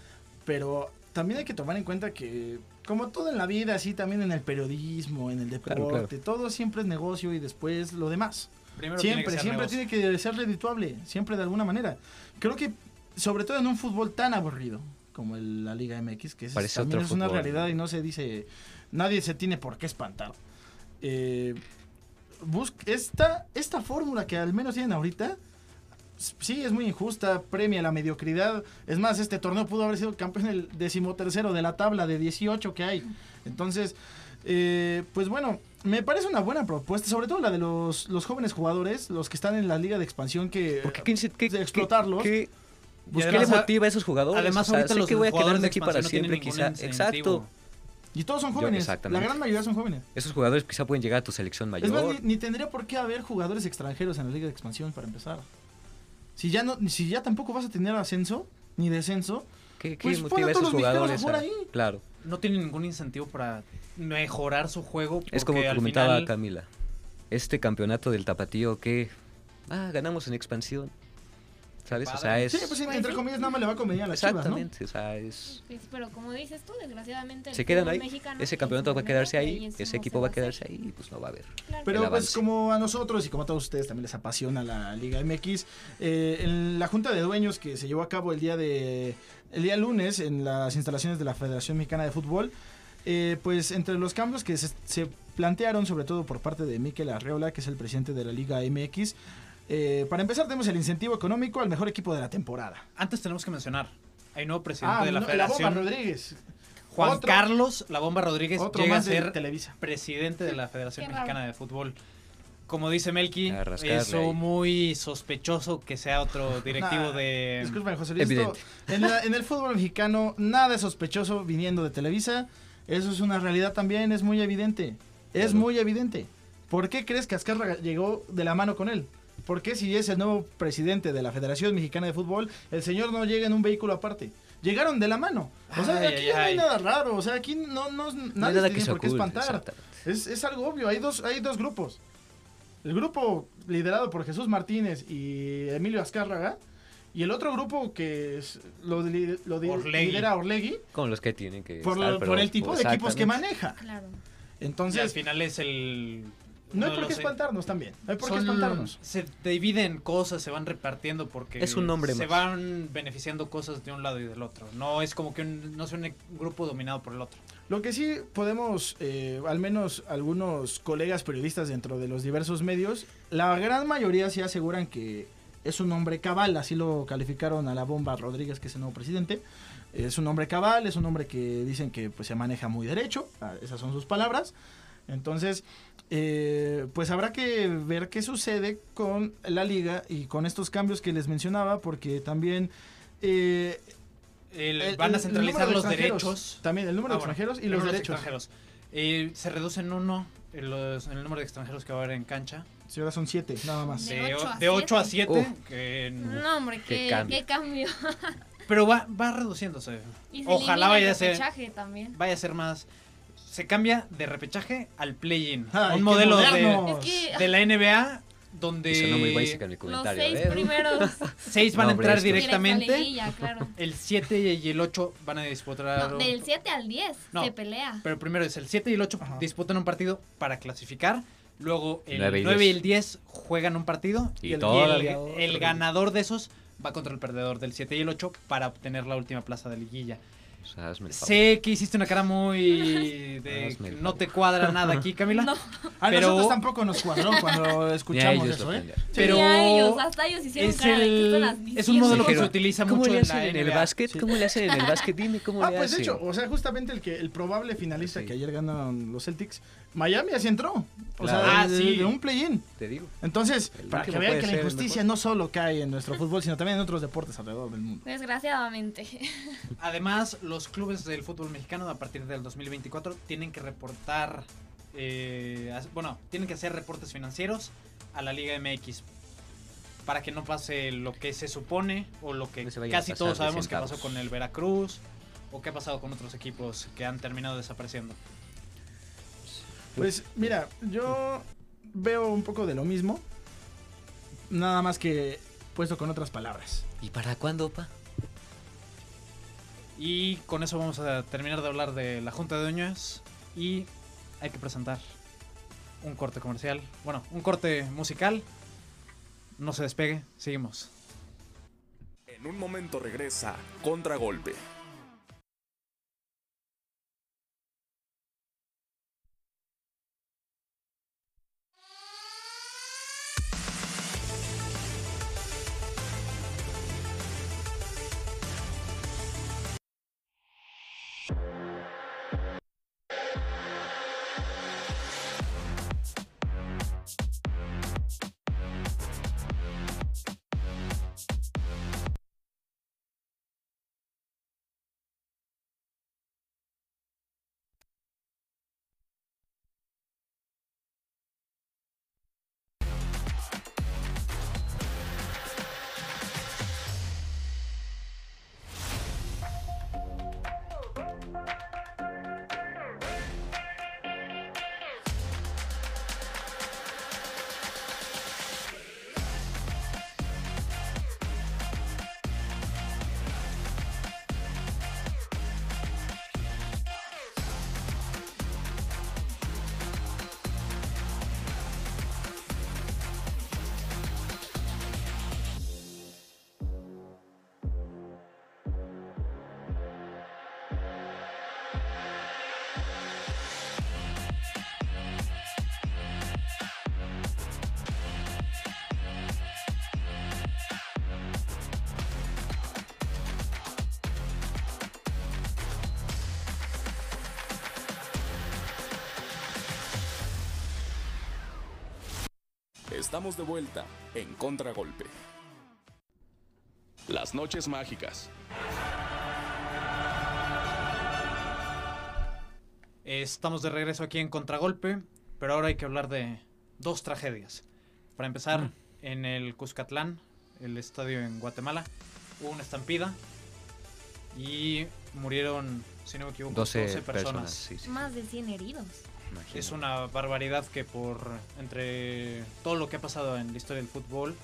[SPEAKER 2] pero también hay que tomar en cuenta que, como todo en la vida, así también en el periodismo, en el deporte,
[SPEAKER 4] Claro, claro.
[SPEAKER 2] todo siempre es negocio y después lo demás.
[SPEAKER 3] Primero tiene que
[SPEAKER 2] Siempre,
[SPEAKER 3] ser
[SPEAKER 2] siempre
[SPEAKER 3] negocio.
[SPEAKER 2] tiene que ser redituable, siempre de alguna manera. Creo que, sobre todo en un fútbol tan aburrido como el- la Liga MX, que es,
[SPEAKER 4] Parece
[SPEAKER 2] también
[SPEAKER 4] otro
[SPEAKER 2] es una realidad y no se dice, nadie se tiene por qué espantar. Eh, esta, esta fórmula que al menos tienen ahorita, sí es muy injusta, premia la mediocridad. Es más, este torneo pudo haber sido campeón el decimotercero de la tabla de 18 que hay. Entonces, eh, pues bueno, me parece una buena propuesta, sobre todo la de los, los jóvenes jugadores, los que están en la liga de expansión, que
[SPEAKER 4] Porque ¿qué, qué-
[SPEAKER 2] de explotarlos.
[SPEAKER 4] qué- pues, ¿qué
[SPEAKER 3] además,
[SPEAKER 4] le motiva a esos jugadores?
[SPEAKER 3] Además,
[SPEAKER 4] O sea,
[SPEAKER 3] ahorita
[SPEAKER 4] sé
[SPEAKER 3] los
[SPEAKER 4] que voy a quedarme
[SPEAKER 3] de
[SPEAKER 4] aquí para
[SPEAKER 3] no
[SPEAKER 4] siempre, quizá. Exacto.
[SPEAKER 2] y todos son
[SPEAKER 4] Yo-
[SPEAKER 2] jóvenes, la
[SPEAKER 4] exactamente.
[SPEAKER 2] gran mayoría son jóvenes.
[SPEAKER 4] Esos jugadores quizá pueden llegar a tu selección
[SPEAKER 2] Es más,
[SPEAKER 4] mayor.
[SPEAKER 2] ni, ni tendría por qué haber jugadores extranjeros en la liga de expansión para empezar. Si ya no, si ya tampoco vas a tener ascenso ni descenso,
[SPEAKER 4] ¿Qué, qué
[SPEAKER 2] pues,
[SPEAKER 4] motiva a esos
[SPEAKER 2] a
[SPEAKER 4] jugadores?
[SPEAKER 2] jugar
[SPEAKER 4] a-
[SPEAKER 2] ahí.
[SPEAKER 4] Claro.
[SPEAKER 3] No tienen ningún incentivo para mejorar su juego.
[SPEAKER 4] Es como
[SPEAKER 3] al
[SPEAKER 4] comentaba
[SPEAKER 3] final-
[SPEAKER 4] Camila. Este campeonato del tapatío que... Ah, ganamos en expansión. ¿Sabes? O sea, es...
[SPEAKER 2] sí, pues
[SPEAKER 5] Pues
[SPEAKER 2] entre
[SPEAKER 5] sí.
[SPEAKER 2] comillas nada más le va a convenir a las chivas, ¿no?
[SPEAKER 4] Exactamente, o sea, es...
[SPEAKER 5] Pues, pero como dices tú, desgraciadamente.
[SPEAKER 4] Se quedan ahí.
[SPEAKER 5] mexicano
[SPEAKER 4] Ese
[SPEAKER 5] es
[SPEAKER 4] campeonato va a quedarse ahí, ese
[SPEAKER 5] no
[SPEAKER 4] equipo va a quedarse ahí y pues no va a haber.
[SPEAKER 5] Claro.
[SPEAKER 2] Pero pues como a nosotros y como a todos ustedes también les apasiona la Liga MX, eh, en la Junta de Dueños que se llevó a cabo el día de el día lunes en las instalaciones de la Federación Mexicana de Fútbol, eh, pues entre los cambios que se, se plantearon, sobre todo por parte de Miquel Arreola, que es el presidente de la Liga MX, eh, para empezar tenemos el incentivo económico al mejor equipo de la temporada.
[SPEAKER 3] Antes tenemos que mencionar, hay nuevo presidente
[SPEAKER 2] Ah,
[SPEAKER 3] de la
[SPEAKER 2] no, la Bomba
[SPEAKER 3] federación.
[SPEAKER 2] Rodríguez.
[SPEAKER 3] Juan
[SPEAKER 2] Otro-
[SPEAKER 3] Carlos La Bomba Rodríguez llega a ser
[SPEAKER 2] Televisa.
[SPEAKER 3] presidente de la Federación
[SPEAKER 5] Qué
[SPEAKER 3] Mexicana
[SPEAKER 5] raro.
[SPEAKER 3] de Fútbol. Como dice eso
[SPEAKER 4] ahí.
[SPEAKER 3] muy sospechoso que sea otro directivo
[SPEAKER 2] Nah,
[SPEAKER 3] de...
[SPEAKER 2] Disculpen, José Luis. esto- en, la- en el fútbol mexicano, nada es sospechoso viniendo de Televisa. Eso es una realidad también, es muy evidente. Es
[SPEAKER 4] Claro.
[SPEAKER 2] muy evidente. ¿Por qué crees que Azcárraga llegó de la mano con él? ¿Por qué si es el nuevo presidente de la Federación Mexicana de Fútbol, el señor no llega en un vehículo aparte? Llegaron de la mano. O sea,
[SPEAKER 3] Ay,
[SPEAKER 2] aquí
[SPEAKER 3] ay,
[SPEAKER 2] no hay
[SPEAKER 3] ay.
[SPEAKER 2] nada raro. O sea, aquí no, no,
[SPEAKER 4] No hay
[SPEAKER 2] nadie
[SPEAKER 4] nada
[SPEAKER 2] se
[SPEAKER 4] que
[SPEAKER 2] tiene
[SPEAKER 4] se
[SPEAKER 2] por qué
[SPEAKER 4] oculte,
[SPEAKER 2] espantar. Es, es algo obvio, hay dos, hay dos grupos. El grupo liderado por Jesús Martínez y Emilio Azcárraga. Y el otro grupo que es- lo, lo
[SPEAKER 3] Orlegui.
[SPEAKER 2] lidera Orlegui
[SPEAKER 4] Con los que tienen que
[SPEAKER 2] por,
[SPEAKER 4] estar,
[SPEAKER 2] lo-
[SPEAKER 4] pero-
[SPEAKER 2] por el tipo de equipos que maneja.
[SPEAKER 5] Claro.
[SPEAKER 3] Y al
[SPEAKER 2] Entonces,
[SPEAKER 3] final es el...
[SPEAKER 2] no hay
[SPEAKER 3] uno de
[SPEAKER 2] por qué espantarnos también. No hay por qué espantarnos.
[SPEAKER 3] Se dividen cosas, se van repartiendo porque
[SPEAKER 4] Es un nombre
[SPEAKER 3] se
[SPEAKER 4] más.
[SPEAKER 3] van beneficiando cosas de un lado y del otro. No es como que un- no sea un grupo dominado por el otro.
[SPEAKER 2] Lo que sí podemos, eh, al menos algunos colegas periodistas dentro de los diversos medios, la gran mayoría sí aseguran que es un hombre cabal, así lo calificaron a la bomba Rodríguez, que es el nuevo presidente. Es un hombre cabal, es un hombre que dicen que pues, se maneja muy derecho, ah, esas son sus palabras. Entonces, eh, pues habrá que ver qué sucede con la liga y con estos cambios que les mencionaba, porque también... eh,
[SPEAKER 3] El-
[SPEAKER 2] el-
[SPEAKER 3] van a centralizar
[SPEAKER 2] de
[SPEAKER 3] los derechos.
[SPEAKER 2] También el número
[SPEAKER 3] Ah,
[SPEAKER 2] de
[SPEAKER 3] bueno,
[SPEAKER 2] extranjeros y los derechos.
[SPEAKER 3] extranjeros. Eh, se reducen uno el, los- el número de extranjeros que va a haber en cancha.
[SPEAKER 2] Sí, ahora son siete, nada más.
[SPEAKER 5] De
[SPEAKER 3] De,
[SPEAKER 5] ocho
[SPEAKER 3] o-
[SPEAKER 5] a
[SPEAKER 3] de 8 a
[SPEAKER 5] siete.
[SPEAKER 3] 7.
[SPEAKER 4] Uf.
[SPEAKER 3] que-
[SPEAKER 5] No, hombre,
[SPEAKER 4] Qué
[SPEAKER 5] qué,
[SPEAKER 4] cambio.
[SPEAKER 5] qué cambio.
[SPEAKER 3] pero va, va reduciéndose.
[SPEAKER 5] Y se
[SPEAKER 3] Ojalá vaya a ser,
[SPEAKER 5] también.
[SPEAKER 3] vaya a ser más. Se cambia de repechaje al play-in.
[SPEAKER 2] Ay,
[SPEAKER 3] un modelo
[SPEAKER 2] moderno.
[SPEAKER 5] Es que
[SPEAKER 3] de, de la NBA donde
[SPEAKER 4] Y sonó muy básica en mi
[SPEAKER 5] los
[SPEAKER 4] comentario.
[SPEAKER 5] seis
[SPEAKER 4] ¿eh?
[SPEAKER 5] primeros
[SPEAKER 3] seis van
[SPEAKER 4] No,
[SPEAKER 3] a entrar directamente.
[SPEAKER 5] liguilla, claro.
[SPEAKER 3] El 7 y el 8 van a disputar.
[SPEAKER 5] No, del 7 al 10
[SPEAKER 3] No.
[SPEAKER 5] se pelea.
[SPEAKER 3] Pero primero es el 7 y el 8
[SPEAKER 2] Ajá.
[SPEAKER 3] disputan un partido para clasificar. Luego el
[SPEAKER 4] Nueve
[SPEAKER 3] 9
[SPEAKER 4] y
[SPEAKER 3] y,
[SPEAKER 4] diez.
[SPEAKER 3] el 10 juegan un partido.
[SPEAKER 4] Y
[SPEAKER 3] Y, el,
[SPEAKER 4] todavía
[SPEAKER 3] el- el ganador de esos va contra el perdedor del 7 y el 8 para obtener la última plaza de liguilla.
[SPEAKER 4] O sea, hazme el favor.
[SPEAKER 3] Sé que hiciste una cara muy de
[SPEAKER 4] Hazme el
[SPEAKER 3] no te cuadra nada aquí, Camila.
[SPEAKER 5] No.
[SPEAKER 2] A
[SPEAKER 3] Pero-
[SPEAKER 2] nosotros tampoco nos cuadró cuando
[SPEAKER 4] Ni a
[SPEAKER 2] escuchamos
[SPEAKER 4] ellos
[SPEAKER 2] eso,
[SPEAKER 4] lo
[SPEAKER 2] ¿eh?
[SPEAKER 4] aprendieron.
[SPEAKER 3] Pero
[SPEAKER 5] Ni a ellos, hasta ellos hicieron
[SPEAKER 3] es,
[SPEAKER 5] cara de que
[SPEAKER 3] el-
[SPEAKER 5] están
[SPEAKER 3] es un modelo que se
[SPEAKER 4] Dijeron,
[SPEAKER 3] utiliza
[SPEAKER 4] ¿Cómo
[SPEAKER 3] mucho
[SPEAKER 4] le
[SPEAKER 3] en
[SPEAKER 4] hacen
[SPEAKER 3] la
[SPEAKER 4] en el
[SPEAKER 3] NBA.
[SPEAKER 4] básquet?
[SPEAKER 2] Sí.
[SPEAKER 4] ¿Cómo le hacen en el básquet? Dime cómo
[SPEAKER 2] Ah,
[SPEAKER 4] le
[SPEAKER 2] pues de
[SPEAKER 4] hacen.
[SPEAKER 2] hecho, o sea, justamente el que el probable finalista
[SPEAKER 4] Sí.
[SPEAKER 2] que ayer ganaron los Celtics, Miami así entró. O
[SPEAKER 4] Claro.
[SPEAKER 2] sea,
[SPEAKER 3] Ah,
[SPEAKER 2] de,
[SPEAKER 3] sí.
[SPEAKER 2] de un play-in.
[SPEAKER 4] Te digo.
[SPEAKER 2] Entonces,
[SPEAKER 4] El
[SPEAKER 2] para que vean que la injusticia no solo cae en nuestro fútbol, sino también en otros deportes alrededor del mundo.
[SPEAKER 5] Desgraciadamente.
[SPEAKER 3] Además, los clubes del fútbol mexicano a partir del 2024 tienen que reportar, eh, bueno, tienen que hacer reportes financieros a la Liga MX para que no pase lo que se supone o lo que
[SPEAKER 4] No
[SPEAKER 3] casi todos sabemos que pasó con el Veracruz o qué ha pasado con otros equipos que han terminado desapareciendo.
[SPEAKER 2] Pues mira, yo veo un poco de lo mismo, nada más que puesto con otras palabras.
[SPEAKER 4] ¿Y para cuándo, pa?
[SPEAKER 3] Y con eso vamos a terminar de hablar de la Junta de Dueños y hay que presentar un corte comercial, bueno, un corte musical. No se despegue, seguimos.
[SPEAKER 1] En un momento regresa Contragolpe. Estamos de vuelta en Contragolpe. Las noches mágicas.
[SPEAKER 3] Estamos de regreso aquí en Contragolpe, pero ahora hay que hablar de dos tragedias. Para empezar, en el Cuscatlán, el estadio en Guatemala, hubo una estampida y murieron, si no me equivoco,
[SPEAKER 4] 12,
[SPEAKER 3] 12, personas.
[SPEAKER 4] personas. sí, sí,
[SPEAKER 5] Más de 100 heridos.
[SPEAKER 3] Es una barbaridad que por entre todo lo que ha pasado en la historia del fútbol,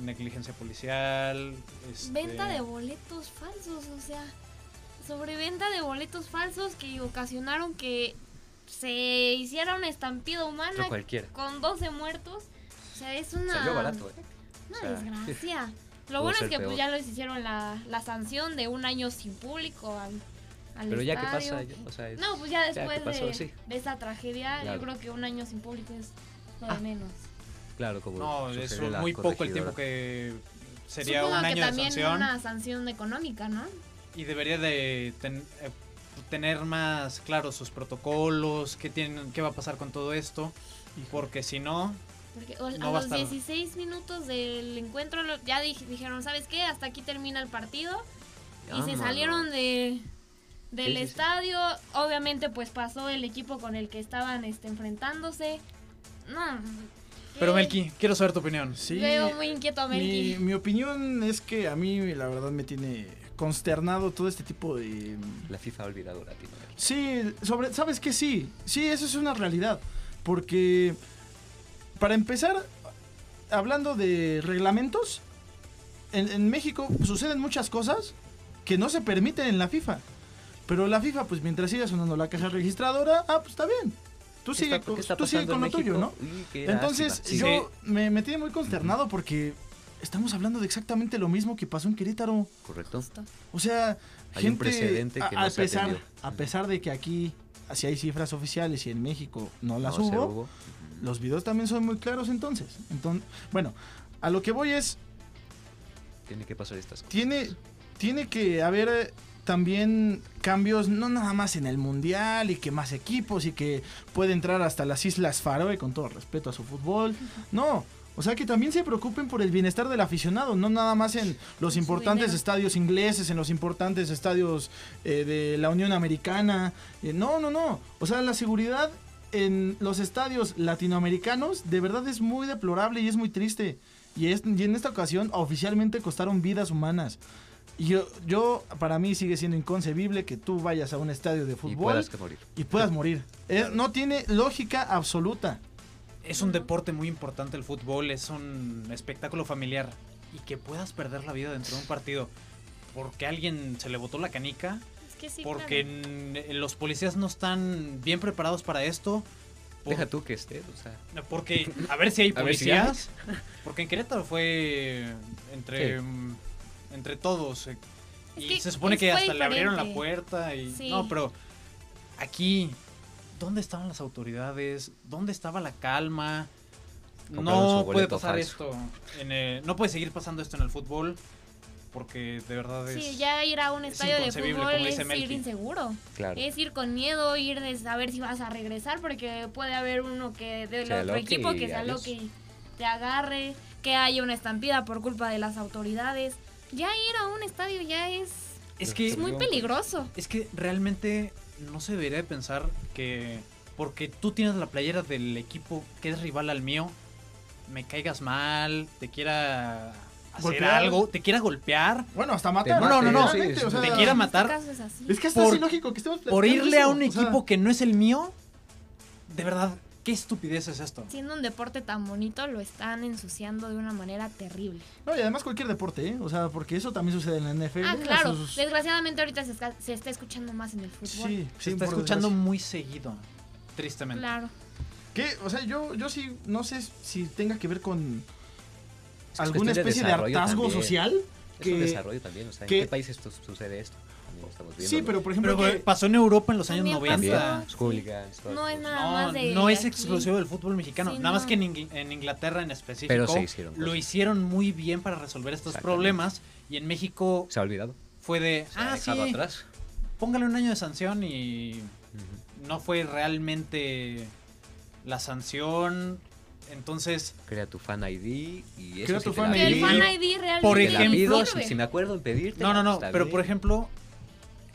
[SPEAKER 3] negligencia policial, este,
[SPEAKER 5] Venta de boletos falsos, o sea, sobreventa de boletos falsos que ocasionaron que se hiciera una estampida humana con 12 muertos. O sea, es una,
[SPEAKER 4] Salió barato, ¿eh?
[SPEAKER 5] una
[SPEAKER 4] O sea,
[SPEAKER 5] desgracia. Lo bueno es que pues, ya les hicieron la, la sanción de un año sin público al, al
[SPEAKER 4] Pero ya que pasa, ya, o sea, es-
[SPEAKER 5] No, pues ya después
[SPEAKER 4] que pasó,
[SPEAKER 5] de,
[SPEAKER 4] sí.
[SPEAKER 5] de esa tragedia,
[SPEAKER 4] Claro.
[SPEAKER 5] yo creo que un año sin público es lo de
[SPEAKER 4] Ah,
[SPEAKER 5] menos.
[SPEAKER 4] claro, como
[SPEAKER 3] No, es muy poco el tiempo que sería
[SPEAKER 5] Supongo
[SPEAKER 3] un
[SPEAKER 5] que
[SPEAKER 3] año de
[SPEAKER 5] también
[SPEAKER 3] sanción
[SPEAKER 5] una sanción económica, ¿no?
[SPEAKER 3] y debería de ten- eh, tener más claros sus protocolos, qué tienen, qué va a pasar con todo esto, porque si no,
[SPEAKER 5] Porque
[SPEAKER 3] No
[SPEAKER 5] a los
[SPEAKER 3] estar.
[SPEAKER 5] 16 minutos del encuentro ya dij- dijeron, ¿sabes qué? Hasta aquí termina el partido. Y se salieron de del
[SPEAKER 4] Sí, sí, sí.
[SPEAKER 5] estadio. Obviamente pues pasó el equipo con el que estaban este, enfrentándose. No.
[SPEAKER 3] pero
[SPEAKER 5] que-
[SPEAKER 3] Melqui, quiero saber tu opinión.
[SPEAKER 2] Sí,
[SPEAKER 5] Veo muy inquieto a
[SPEAKER 2] mi,
[SPEAKER 5] Melqui.
[SPEAKER 2] mi opinión es que a mí la verdad me tiene consternado todo este tipo de...
[SPEAKER 4] La FIFA ha olvidado Latinoamérica.
[SPEAKER 2] Sí, sobre, ¿sabes qué? Sí, sí, eso es una realidad. Porque, para empezar, hablando de reglamentos, en, en México suceden muchas cosas que no se permiten en la FIFA. Pero la FIFA, pues mientras siga sonando la caja registradora, ah, pues está bien. Tú
[SPEAKER 4] ¿Qué
[SPEAKER 2] sigue,
[SPEAKER 4] está-
[SPEAKER 2] con- tú sigue con lo tuyo, ¿no? Entonces.
[SPEAKER 3] Sí.
[SPEAKER 2] yo me, me tiene muy consternado porque estamos hablando de exactamente lo mismo que pasó en Querétaro.
[SPEAKER 4] Correcto.
[SPEAKER 2] O sea,
[SPEAKER 4] Hay
[SPEAKER 2] gente,
[SPEAKER 4] un precedente que
[SPEAKER 2] a,
[SPEAKER 4] no
[SPEAKER 2] a
[SPEAKER 4] se ha
[SPEAKER 2] pesar, a pesar de que aquí, si hay cifras oficiales y en México no las
[SPEAKER 4] No
[SPEAKER 2] hubo. los videos también son muy claros entonces. Entonces, bueno, a lo que voy es,
[SPEAKER 4] Tiene que pasar estas cosas.
[SPEAKER 2] tiene, tiene que haber eh, también cambios, no nada más en el mundial y que más equipos y que puede entrar hasta las Islas Faroe con todo respeto a su fútbol. No. O sea, que también se preocupen por el bienestar del aficionado, no nada más en los importantes estadios ingleses, en los importantes estadios eh, de la Unión Americana. Eh, no, no, no. O sea, la seguridad en los estadios latinoamericanos de verdad es muy deplorable y es muy triste. Y, es- y en esta ocasión oficialmente costaron vidas humanas. Y yo, yo, para mí sigue siendo inconcebible que tú vayas a un estadio de
[SPEAKER 4] Y
[SPEAKER 2] fútbol
[SPEAKER 4] puedas que morir.
[SPEAKER 2] y puedas morir. Eh, no tiene lógica absoluta.
[SPEAKER 3] Es un deporte muy importante el fútbol, es un espectáculo familiar y que puedas perder la vida dentro de un partido porque a alguien se le botó la canica,
[SPEAKER 5] Es que sí,
[SPEAKER 3] porque
[SPEAKER 5] claro.
[SPEAKER 3] los policías no están bien preparados para esto. por-
[SPEAKER 4] Deja tú que esté, o sea,
[SPEAKER 3] Porque, a ver si hay
[SPEAKER 4] si
[SPEAKER 3] policías. Porque en Querétaro fue entre,
[SPEAKER 4] Sí.
[SPEAKER 3] Entre todos. eh,
[SPEAKER 5] Es
[SPEAKER 3] y
[SPEAKER 5] que
[SPEAKER 3] se supone que hasta le abrieron la puerta. Y,
[SPEAKER 5] Sí.
[SPEAKER 3] No, pero aquí, ¿dónde estaban las autoridades? ¿Dónde estaba la calma? No puede pasar
[SPEAKER 4] falso.
[SPEAKER 3] esto. en el- no puede seguir pasando esto en el fútbol. Porque de verdad es.
[SPEAKER 5] Sí, ya ir a un
[SPEAKER 3] es
[SPEAKER 5] estadio de fútbol es ir inseguro.
[SPEAKER 4] claro.
[SPEAKER 5] Es ir con miedo, ir de saber si vas a regresar, porque puede haber uno que del otro equipo que se
[SPEAKER 4] adiós.
[SPEAKER 5] aloque y te agarre, que haya una estampida por culpa de las autoridades. Ya ir a un estadio ya es,
[SPEAKER 3] Es que.
[SPEAKER 5] es muy peligroso.
[SPEAKER 3] Es que realmente no se debería de pensar que porque tú tienes la playera del equipo que es rival al mío, me caigas mal, te quiera hacer
[SPEAKER 2] Golpear.
[SPEAKER 3] algo, te quiera golpear,
[SPEAKER 2] Bueno, hasta matar.
[SPEAKER 3] No, no, no, no.
[SPEAKER 2] literalmente,
[SPEAKER 4] Sí,
[SPEAKER 2] o sea,
[SPEAKER 3] te quiera matar.
[SPEAKER 5] Este caso es así.
[SPEAKER 2] Es que hasta
[SPEAKER 3] Por-
[SPEAKER 2] es ilógico que estemos
[SPEAKER 3] por irle a un
[SPEAKER 2] sea,
[SPEAKER 3] equipo que no es el mío. De verdad, qué estupidez es esto.
[SPEAKER 5] Siendo un deporte tan bonito, lo están ensuciando de una manera terrible.
[SPEAKER 2] No, y además cualquier deporte, ¿eh? O sea, porque eso también sucede en la NFL.
[SPEAKER 5] Ah, claro.
[SPEAKER 2] sus-
[SPEAKER 5] Desgraciadamente ahorita se, está escuchando más en el fútbol.
[SPEAKER 2] Sí,
[SPEAKER 3] Se
[SPEAKER 2] sí,
[SPEAKER 3] está escuchando
[SPEAKER 2] desgracia.
[SPEAKER 3] muy seguido, tristemente.
[SPEAKER 5] Claro.
[SPEAKER 2] ¿Qué? O sea, yo, yo sí, no sé si tenga que ver con
[SPEAKER 4] Es
[SPEAKER 2] alguna
[SPEAKER 4] de
[SPEAKER 2] especie de,
[SPEAKER 4] desarrollo
[SPEAKER 2] hartazgo
[SPEAKER 4] también.
[SPEAKER 2] social.
[SPEAKER 4] Es un
[SPEAKER 2] Que,
[SPEAKER 4] desarrollo también, o sea, ¿en
[SPEAKER 2] que-
[SPEAKER 4] qué país esto sucede esto? Estamos viendo.
[SPEAKER 2] sí,
[SPEAKER 4] ¿no?
[SPEAKER 2] pero por ejemplo,
[SPEAKER 3] Pero
[SPEAKER 2] que-
[SPEAKER 3] pasó en Europa en los años
[SPEAKER 5] También
[SPEAKER 3] 90.
[SPEAKER 5] pasó.
[SPEAKER 4] También, hooligans, todo
[SPEAKER 5] No es nada
[SPEAKER 3] No,
[SPEAKER 5] más de.
[SPEAKER 3] no es
[SPEAKER 5] aquí.
[SPEAKER 3] exclusivo del fútbol mexicano.
[SPEAKER 5] Sí,
[SPEAKER 3] Nada más que en, Ingl- en Inglaterra en específico
[SPEAKER 4] Pero se hicieron
[SPEAKER 3] lo
[SPEAKER 4] cosas.
[SPEAKER 3] hicieron muy bien para resolver estos problemas. Y en México
[SPEAKER 4] Se ha olvidado.
[SPEAKER 3] fue de,
[SPEAKER 4] Se ha
[SPEAKER 3] ah, sí,
[SPEAKER 4] atrás.
[SPEAKER 3] póngale un año de sanción y no fue realmente la sanción Entonces,
[SPEAKER 4] Crea tu fan ID y eso
[SPEAKER 2] Crea tu fan
[SPEAKER 5] Que el
[SPEAKER 2] ID.
[SPEAKER 5] fan. ID realmente
[SPEAKER 3] Por ejemplo,
[SPEAKER 4] pido, si, si me acuerdo en pedirte.
[SPEAKER 3] no, no, no, pero
[SPEAKER 4] bien.
[SPEAKER 3] por ejemplo,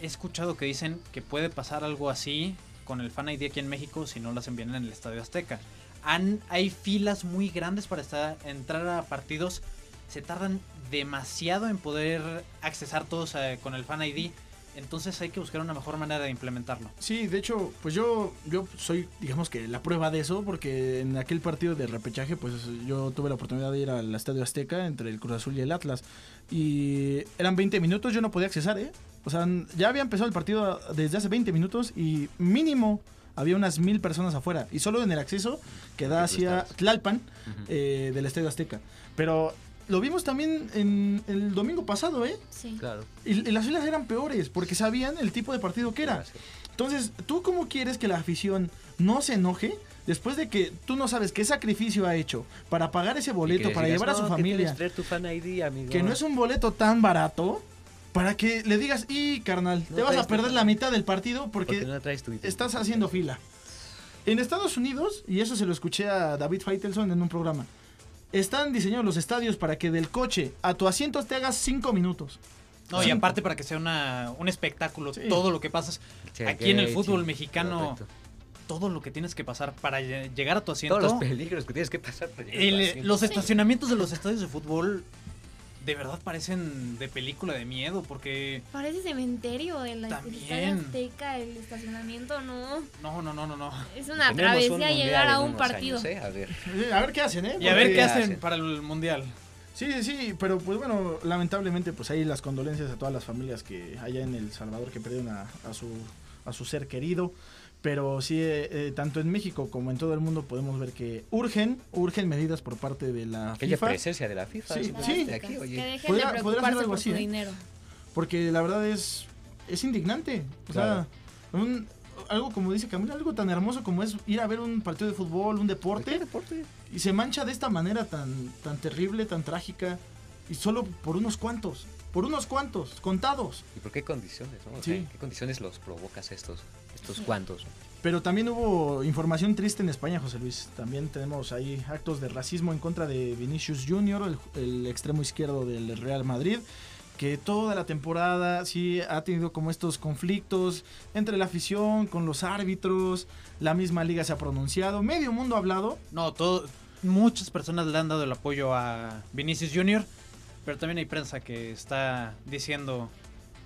[SPEAKER 3] he escuchado que dicen que puede pasar algo así con el Fan ID aquí en México si no hacen bien en el Estadio Azteca. Han, hay filas muy grandes para entrar a partidos. Se tardan demasiado en poder accesar todos eh, con el Fan ID. Entonces hay que buscar una mejor manera de implementarlo.
[SPEAKER 2] Sí, de hecho, pues yo, yo soy, digamos que la prueba de eso, porque en aquel partido de repechaje, pues yo tuve la oportunidad de ir al Estadio Azteca entre el Cruz Azul y el Atlas. Y eran 20 minutos, yo no podía accesar, ¿eh? O sea, ya había empezado el partido desde hace 20 minutos y mínimo había unas mil personas afuera. Y solo en el acceso que da hacia. Tlalpan eh, del Estadio Azteca. Pero lo vimos también en el domingo pasado, ¿eh?
[SPEAKER 5] Sí.
[SPEAKER 4] Claro.
[SPEAKER 2] Y, y las filas eran peores porque sabían el tipo de partido que era. Entonces, ¿tú cómo quieres que la afición no se enoje después de que tú no sabes qué sacrificio ha hecho para pagar ese boleto, para llevar a su
[SPEAKER 4] "No, que
[SPEAKER 2] familia?
[SPEAKER 4] tu fan ID, amigo.
[SPEAKER 2] Que no es un boleto tan barato para que le digas, y carnal,
[SPEAKER 4] No
[SPEAKER 2] te vas a
[SPEAKER 4] tu-
[SPEAKER 2] perder la mitad del partido porque,
[SPEAKER 4] Porque no traes tu
[SPEAKER 2] estás haciendo fila. En Estados Unidos, y eso se lo escuché a David Feitelson en un programa, están diseñados los estadios para que del coche a tu asiento te hagas 5 minutos.
[SPEAKER 3] No, y
[SPEAKER 2] Cinco.
[SPEAKER 3] aparte para que sea una, un espectáculo,
[SPEAKER 2] Sí.
[SPEAKER 3] todo lo que pasas,
[SPEAKER 4] Sí,
[SPEAKER 3] aquí en el fútbol
[SPEAKER 4] sí,
[SPEAKER 3] mexicano, todo lo que tienes que pasar para lle- llegar a tu asiento.
[SPEAKER 4] Todos los peligros que tienes que pasar para llegar a tu
[SPEAKER 3] los estacionamientos de los estadios de fútbol de verdad parecen de película de miedo porque
[SPEAKER 5] Parece cementerio
[SPEAKER 3] También.
[SPEAKER 5] Estadio Azteca, el estacionamiento, no.
[SPEAKER 3] no, no, no, no, no.
[SPEAKER 5] Es una
[SPEAKER 4] Tenemos
[SPEAKER 5] travesía llegar a
[SPEAKER 4] en
[SPEAKER 5] un partido.
[SPEAKER 4] años, ¿eh? A ver.
[SPEAKER 2] Eh, A ver qué hacen, ¿eh?
[SPEAKER 3] Y a ver qué
[SPEAKER 4] hacen.
[SPEAKER 3] hacen para el mundial.
[SPEAKER 2] Sí, sí, pero pues bueno, lamentablemente pues ahí las condolencias a todas las familias que allá en El Salvador que perdieron a, a su, a su ser querido. Pero sí, eh, eh, tanto en México como en todo el mundo podemos ver que urgen, urgen medidas por parte de la
[SPEAKER 4] Que
[SPEAKER 2] FIFA.
[SPEAKER 4] presencia de la FIFA.
[SPEAKER 2] Sí, sí.
[SPEAKER 4] de aquí,
[SPEAKER 5] que
[SPEAKER 4] oye.
[SPEAKER 5] dejen
[SPEAKER 2] Podría-
[SPEAKER 5] de preocuparse
[SPEAKER 2] algo
[SPEAKER 5] por
[SPEAKER 2] así,
[SPEAKER 5] su
[SPEAKER 2] ¿eh?
[SPEAKER 5] dinero.
[SPEAKER 2] Porque la verdad es, es indignante. O
[SPEAKER 4] Claro.
[SPEAKER 2] sea, un- algo como dice Camila, algo tan hermoso como es ir a ver un partido de fútbol, un deporte,
[SPEAKER 4] deporte?
[SPEAKER 2] y se mancha de esta manera tan, tan terrible, tan trágica, y solo por unos cuantos, por unos cuantos, contados.
[SPEAKER 4] ¿Y por qué condiciones? No? O
[SPEAKER 2] Sí.
[SPEAKER 4] sea, ¿en ¿Qué condiciones los provocas estos, estos cuantos?
[SPEAKER 2] Pero también hubo información triste en España, José Luis. También tenemos ahí actos de racismo en contra de Vinicius Junior, el, el extremo izquierdo del Real Madrid, que toda la temporada sí ha tenido como estos conflictos entre la afición, con los árbitros, la misma liga se ha pronunciado, medio mundo ha hablado.
[SPEAKER 3] No, todo, muchas personas le han dado el apoyo a Vinicius Jr., pero también hay prensa que está diciendo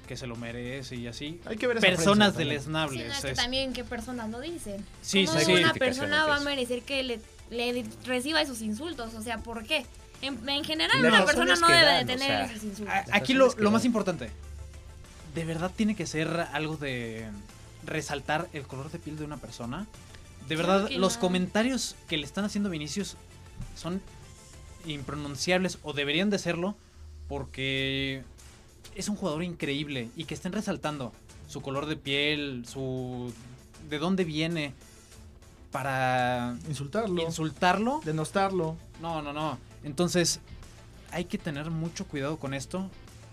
[SPEAKER 3] que se lo merece y así.
[SPEAKER 2] Hay que ver esa
[SPEAKER 3] Personas
[SPEAKER 2] también.
[SPEAKER 5] Sí,
[SPEAKER 3] deleznables.
[SPEAKER 5] no, es que también qué personas lo dicen.
[SPEAKER 3] Sí,
[SPEAKER 5] ¿Cómo
[SPEAKER 3] sí,
[SPEAKER 5] una persona va a merecer que le, le reciba esos insultos? O sea, ¿por qué? En, en general,
[SPEAKER 4] las
[SPEAKER 5] una persona no debe
[SPEAKER 4] dan,
[SPEAKER 5] de
[SPEAKER 4] o
[SPEAKER 5] tener
[SPEAKER 4] sea,
[SPEAKER 5] esos insultos.
[SPEAKER 3] Aquí lo, más importante, ¿de verdad tiene que ser algo de resaltar el color de piel de una persona? De verdad, los
[SPEAKER 5] no.
[SPEAKER 3] comentarios que le están haciendo Vinicius son impronunciables o deberían de serlo porque es un jugador increíble y que estén resaltando su color de piel, su de dónde viene para
[SPEAKER 2] Insultarlo,
[SPEAKER 3] insultarlo.
[SPEAKER 2] denostarlo.
[SPEAKER 3] No, no, no. Entonces, hay que tener mucho cuidado con esto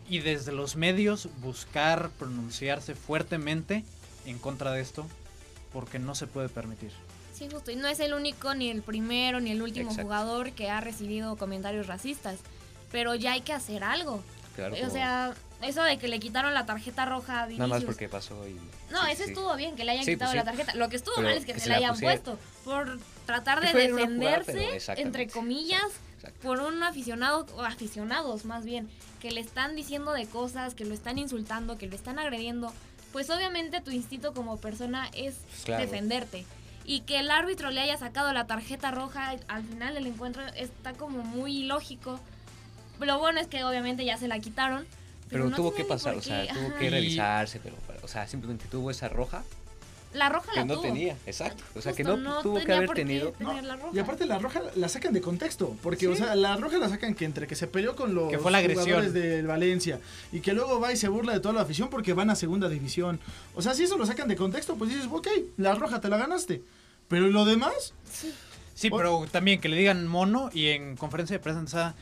[SPEAKER 3] y desde los medios buscar pronunciarse fuertemente en contra de esto porque no se puede permitir.
[SPEAKER 5] Sí, justo. Y no es el único, ni el primero, ni el último
[SPEAKER 4] Exacto.
[SPEAKER 5] jugador que ha recibido comentarios racistas. Pero ya hay que hacer algo.
[SPEAKER 4] Claro,
[SPEAKER 5] o sea, eso de que le quitaron la tarjeta roja a Vinicius.
[SPEAKER 4] nada más porque pasó y...
[SPEAKER 5] No,
[SPEAKER 4] sí,
[SPEAKER 5] eso
[SPEAKER 4] sí.
[SPEAKER 5] estuvo bien, que le hayan
[SPEAKER 4] Sí,
[SPEAKER 5] quitado
[SPEAKER 4] pues
[SPEAKER 5] la tarjeta. Lo que estuvo
[SPEAKER 4] Pero
[SPEAKER 5] mal es que,
[SPEAKER 4] que
[SPEAKER 5] se
[SPEAKER 4] se
[SPEAKER 5] la hayan puesto. Por tratar de
[SPEAKER 4] jugada,
[SPEAKER 5] defenderse, entre comillas, por un aficionado, o aficionados más bien, que le están diciendo de cosas, que lo están insultando, que lo están agrediendo. Pues obviamente tu instinto como persona es
[SPEAKER 4] Claro.
[SPEAKER 5] defenderte. Y que el árbitro le haya sacado la tarjeta roja al final del encuentro está como muy ilógico. Lo bueno es que obviamente ya se la quitaron.
[SPEAKER 4] Pero
[SPEAKER 5] no
[SPEAKER 4] tuvo que pasar, o sea, tuvo que revisarse, pero, o sea, simplemente tuvo esa roja
[SPEAKER 5] La roja
[SPEAKER 4] que
[SPEAKER 5] la
[SPEAKER 4] no
[SPEAKER 5] tuvo.
[SPEAKER 4] tenía, exacto. O sea, que no, tuvo que haber tenido...
[SPEAKER 5] tener la roja.
[SPEAKER 2] Y aparte la roja la sacan de contexto, porque o sea, la roja la sacan que entre que se peleó con los
[SPEAKER 3] Que fue la agresión.
[SPEAKER 2] jugadores del Valencia y que luego va y se burla de toda la afición porque van a segunda división. O sea, si eso lo sacan de contexto, pues dices, ok, la roja te la ganaste. Pero ¿y lo demás?
[SPEAKER 3] Sí,
[SPEAKER 2] O-
[SPEAKER 3] pero también que le digan mono y en conferencia de prensa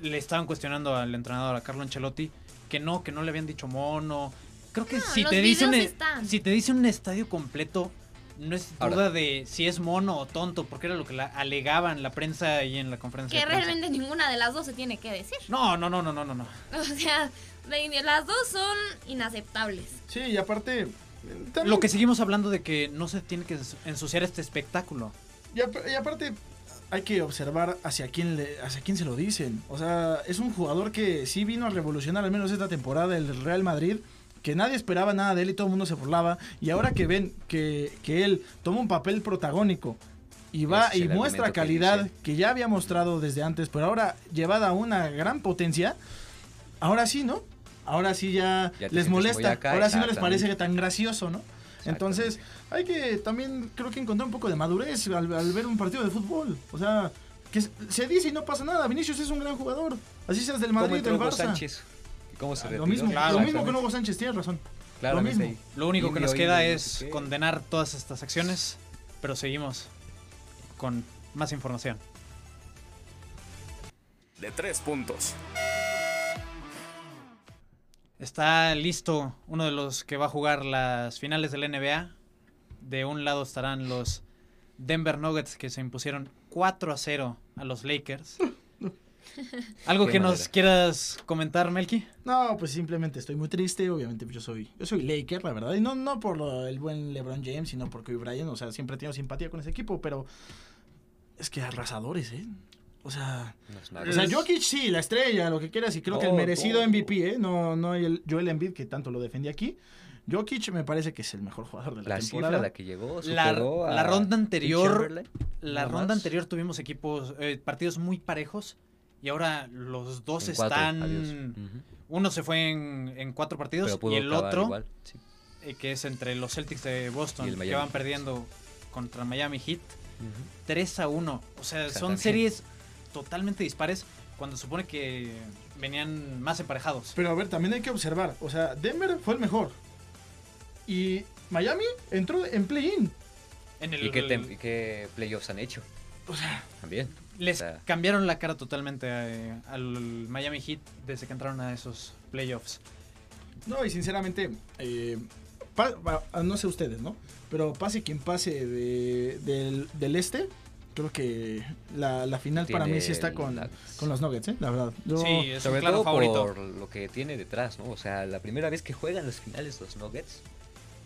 [SPEAKER 3] le estaban cuestionando al entrenador, a Carlo Ancelotti, que no, que no le habían dicho mono. Creo que
[SPEAKER 5] No,
[SPEAKER 3] si te dice un e-
[SPEAKER 5] están.
[SPEAKER 3] si te dice un estadio completo no es
[SPEAKER 4] Ahora-
[SPEAKER 3] duda de si es mono o tonto, porque era lo que la alegaban la prensa y en la conferencia
[SPEAKER 5] Que
[SPEAKER 3] de prensa.
[SPEAKER 5] realmente ninguna de las dos se tiene que decir.
[SPEAKER 3] No, no, no, no, no, no, no.
[SPEAKER 5] O sea, las dos son inaceptables.
[SPEAKER 2] Sí, y aparte. también-
[SPEAKER 3] Lo que seguimos hablando de que no se tiene que ens- ensuciar este espectáculo.
[SPEAKER 2] Y, ap- y aparte, hay que observar hacia quién, le, hacia quién se lo dicen. O sea, es un jugador que sí vino a revolucionar, al menos esta temporada, el Real Madrid. Que nadie esperaba nada de él y todo el mundo se burlaba. Y ahora que ven que, que él toma un papel protagónico y va y muestra
[SPEAKER 4] que
[SPEAKER 2] calidad que ya había mostrado desde antes, pero ahora llevada a una gran potencia, ahora sí, ¿no? Ahora sí ya, les molesta.
[SPEAKER 4] acá,
[SPEAKER 2] ahora sí no les parece tan gracioso, ¿no? Entonces, hay que también, creo que encontrar un poco de madurez al, al ver un partido de fútbol. O sea, que se- dice y no pasa nada. Vinicius es un gran jugador. Así seas del
[SPEAKER 4] ¿Cómo
[SPEAKER 2] Madrid, del Barça.
[SPEAKER 4] Sánchez? ¿Y ¿Cómo se
[SPEAKER 2] Ah? Lo mismo,
[SPEAKER 3] Claro,
[SPEAKER 2] lo mismo con
[SPEAKER 4] exactamente.
[SPEAKER 2] Hugo Sánchez, tienes razón.
[SPEAKER 4] Claramente
[SPEAKER 2] mismo.
[SPEAKER 4] ahí.
[SPEAKER 3] Lo único que nos queda es condenar todas estas acciones, pero seguimos con más información.
[SPEAKER 1] De tres puntos.
[SPEAKER 3] Está listo uno de los que va a jugar las finales del NBA. De un lado estarán los Denver Nuggets que se impusieron 4 a 0 a los Lakers. ¿Algo
[SPEAKER 4] Qué
[SPEAKER 3] que nos quieras comentar, Melky?
[SPEAKER 2] No, pues simplemente estoy muy triste. Obviamente, yo soy, yo soy Laker, la verdad. Y no, no por lo- el buen LeBron James, sino por Kobe Bryant. O sea, siempre he tenido simpatía con ese equipo, pero es que arrasadores, ¿eh? O sea, o sea, Jokic sí, la estrella, lo que quieras, y creo que el merecido
[SPEAKER 4] oh.
[SPEAKER 2] MVP, ¿eh? No, no el Joel Embiid, que tanto lo defendí aquí. Jokic me parece que es el mejor jugador de la,
[SPEAKER 4] la cifra
[SPEAKER 2] temporada.
[SPEAKER 4] a la que llegó
[SPEAKER 3] La,
[SPEAKER 4] a
[SPEAKER 3] la ronda anterior, la
[SPEAKER 4] nada
[SPEAKER 3] ronda
[SPEAKER 4] más.
[SPEAKER 3] anterior tuvimos equipos, eh, partidos muy parejos y ahora los dos
[SPEAKER 4] En
[SPEAKER 3] están. Uno se fue en, en cuatro partidos y el otro,
[SPEAKER 4] igual, sí.
[SPEAKER 3] eh, que es entre los Celtics de Boston, que van perdiendo contra Miami Heat,
[SPEAKER 4] Ujú.
[SPEAKER 3] 3 a 1. O sea, son series totalmente dispares cuando se supone que venían más emparejados.
[SPEAKER 2] Pero a ver, también hay que observar. O sea, Denver fue el mejor. Y Miami entró en play-in.
[SPEAKER 3] En el,
[SPEAKER 4] ¿Y qué, qué playoffs han hecho?
[SPEAKER 2] O sea,
[SPEAKER 4] También.
[SPEAKER 3] les
[SPEAKER 4] o sea-
[SPEAKER 3] cambiaron la cara totalmente eh, al Miami Heat desde que entraron a esos playoffs.
[SPEAKER 2] no, y sinceramente, eh, pa- pa- no sé ustedes, ¿no? Pero pase quien pase de- del, del este, creo que la, la final para mí sí está con,
[SPEAKER 4] Nuggets.
[SPEAKER 2] con los Nuggets, ¿eh? La verdad. Yo-
[SPEAKER 3] sí, es un
[SPEAKER 4] Sobre
[SPEAKER 3] claro
[SPEAKER 4] todo
[SPEAKER 3] favorito.
[SPEAKER 4] por lo que tiene detrás, ¿no? O sea, la primera vez que juegan las finales los Nuggets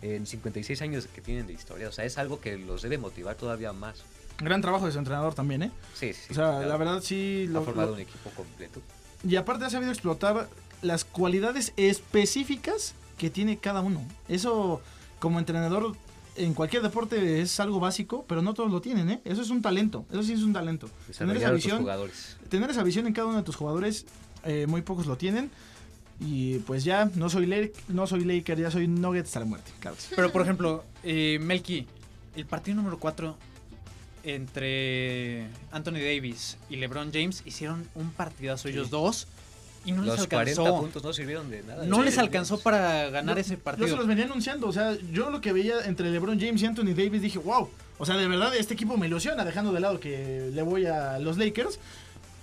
[SPEAKER 4] en 56 años que tienen de historia. O sea, es algo que los debe motivar todavía más.
[SPEAKER 2] Gran trabajo de su entrenador también, ¿eh?
[SPEAKER 4] Sí, sí.
[SPEAKER 2] O sea,
[SPEAKER 4] claro.
[SPEAKER 2] la verdad sí...
[SPEAKER 4] ha
[SPEAKER 2] lo-
[SPEAKER 4] formado
[SPEAKER 2] lo-
[SPEAKER 4] un equipo completo.
[SPEAKER 2] Y aparte ha sabido explotar las cualidades específicas que tiene cada uno. Eso, como entrenador, en cualquier deporte es algo básico, pero no todos lo tienen, ¿eh? Eso es un talento, eso sí es un talento. Tener esa visión, tener esa visión en cada uno de tus jugadores, eh, muy pocos lo tienen. Y pues ya, no soy, Laker, no soy Laker, ya soy Nuggets hasta la muerte, claro. sí.
[SPEAKER 3] Pero por ejemplo, eh, Melky, el partido número 4 entre Anthony Davis y LeBron James hicieron un partidazo ellos dos y no les
[SPEAKER 4] Los 40
[SPEAKER 3] alcanzó.
[SPEAKER 4] puntos no sirvieron de nada.
[SPEAKER 3] No
[SPEAKER 4] Sí,
[SPEAKER 3] les
[SPEAKER 4] sí,
[SPEAKER 3] alcanzó para ganar
[SPEAKER 2] Yo-
[SPEAKER 3] ese
[SPEAKER 2] Yo se
[SPEAKER 3] partido.
[SPEAKER 2] los venía anunciando, o sea, yo lo que veía entre LeBron James y Anthony Davis dije, wow, o sea, de verdad este equipo me ilusiona, dejando de lado que le voy a los Lakers,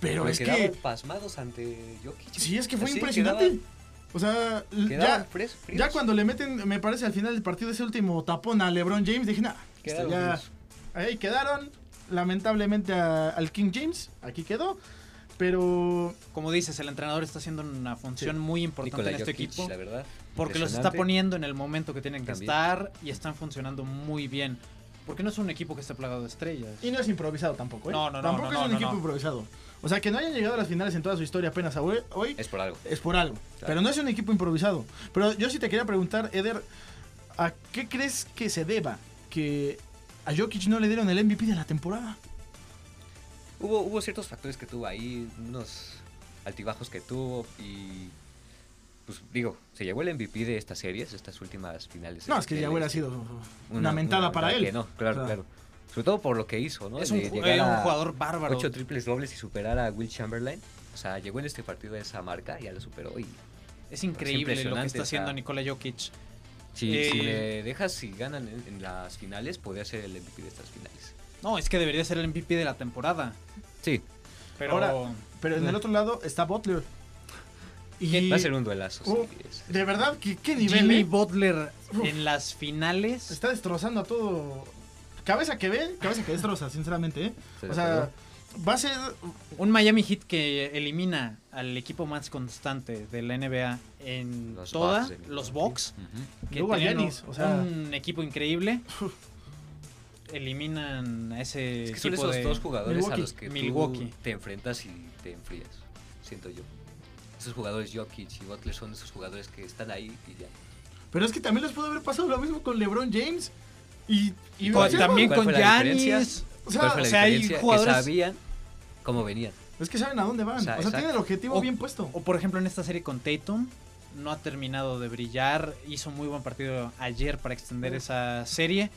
[SPEAKER 2] pero es que
[SPEAKER 4] pasmados ante Jokic.
[SPEAKER 2] sí, es que fue
[SPEAKER 4] Así,
[SPEAKER 2] impresionante.
[SPEAKER 4] quedaban-
[SPEAKER 2] o sea, ya,
[SPEAKER 4] fres-
[SPEAKER 2] ya cuando le meten, me parece al final del partido ese último tapón a LeBron James, dije, nah, esto
[SPEAKER 4] Quedaron
[SPEAKER 2] ya,
[SPEAKER 4] fríos.
[SPEAKER 2] ahí quedaron, lamentablemente a- al King James, aquí quedó, pero
[SPEAKER 3] Como dices, el entrenador está haciendo una función muy importante en este
[SPEAKER 4] Jokic,
[SPEAKER 3] equipo
[SPEAKER 4] la verdad.
[SPEAKER 3] porque los está poniendo en el momento que tienen que
[SPEAKER 4] También.
[SPEAKER 3] estar y están funcionando muy bien. Porque no es un equipo que esté plagado de estrellas.
[SPEAKER 2] Y no es improvisado tampoco, ¿eh?
[SPEAKER 3] No, no, no,
[SPEAKER 2] Tampoco
[SPEAKER 3] no,
[SPEAKER 2] es un
[SPEAKER 3] no,
[SPEAKER 2] equipo
[SPEAKER 3] no.
[SPEAKER 2] improvisado. O sea, que no hayan llegado a las finales en toda su historia apenas hoy, hoy
[SPEAKER 4] Es por algo.
[SPEAKER 2] es por algo.
[SPEAKER 4] Claro.
[SPEAKER 2] Pero no es un equipo improvisado. Pero yo sí te quería preguntar, Eder, ¿a qué crees que se deba que a Jokic no le dieron el MVP de la temporada?
[SPEAKER 4] Hubo, hubo ciertos factores que tuvo ahí, unos altibajos que tuvo y pues digo, se llevó el MVP de estas series, estas últimas finales.
[SPEAKER 2] No, es que ya hubiera sido una, mentada para él.
[SPEAKER 4] que no, claro,
[SPEAKER 2] O sea,
[SPEAKER 4] claro. Sobre todo por lo que hizo, ¿no?
[SPEAKER 3] es un,
[SPEAKER 4] De
[SPEAKER 3] eh, un jugador bárbaro.
[SPEAKER 4] Ocho triples dobles y superar a Will Chamberlain. O sea, llegó en este partido a esa marca, ya lo superó y
[SPEAKER 3] Es increíble lo que está haciendo Nikola Jokic.
[SPEAKER 4] si,
[SPEAKER 3] Eh,
[SPEAKER 4] si me dejas si ganan en, en las finales, podría ser el MVP de estas finales.
[SPEAKER 3] No, es que debería ser el MVP de la temporada.
[SPEAKER 4] Sí,
[SPEAKER 3] Pero
[SPEAKER 2] Ahora, Pero en el otro lado está Butler. Y
[SPEAKER 4] va a ser un duelazo.
[SPEAKER 2] Oh,
[SPEAKER 4] sí,
[SPEAKER 2] de verdad, ¿qué, qué nivel?
[SPEAKER 3] Jimmy
[SPEAKER 2] eh?
[SPEAKER 3] Butler
[SPEAKER 2] Uf.
[SPEAKER 3] en las finales.
[SPEAKER 2] Está destrozando a todo. Cabeza que ve, cabeza que destroza, sinceramente. ¿eh? O sea, va a ser
[SPEAKER 3] Un Miami Heat que elimina al equipo más constante de la NBA en
[SPEAKER 4] Los
[SPEAKER 3] toda,
[SPEAKER 4] Bucks
[SPEAKER 3] los. Bucks,
[SPEAKER 4] Ujú.
[SPEAKER 3] que
[SPEAKER 2] Luego a
[SPEAKER 3] tenían
[SPEAKER 2] Giannis,
[SPEAKER 3] un-
[SPEAKER 2] o sea-
[SPEAKER 3] un equipo increíble. Eliminan a ese
[SPEAKER 4] Es que son esos
[SPEAKER 3] de
[SPEAKER 4] dos jugadores
[SPEAKER 2] Milwaukee.
[SPEAKER 4] a los que
[SPEAKER 3] Milwaukee.
[SPEAKER 4] tú te enfrentas y te enfrías, siento yo. Esos jugadores Jokic y Butler son esos jugadores que están ahí y ya.
[SPEAKER 2] Pero es que también les pudo haber pasado lo mismo con LeBron James. Y, y
[SPEAKER 3] Con-
[SPEAKER 2] vencieron.
[SPEAKER 3] también
[SPEAKER 4] ¿Cuál
[SPEAKER 3] con? Giannis.
[SPEAKER 2] O sea,
[SPEAKER 4] ¿Cuál fue la
[SPEAKER 3] o sea, hay jugadores-
[SPEAKER 4] Que sabían cómo venían.
[SPEAKER 2] Es que saben a dónde van.
[SPEAKER 4] O
[SPEAKER 2] O
[SPEAKER 4] sea,
[SPEAKER 2] tienen el objetivo
[SPEAKER 3] O-
[SPEAKER 2] bien puesto.
[SPEAKER 3] O por ejemplo en esta serie con Tatum, no ha terminado de brillar, hizo muy buen partido ayer para extender esa serie,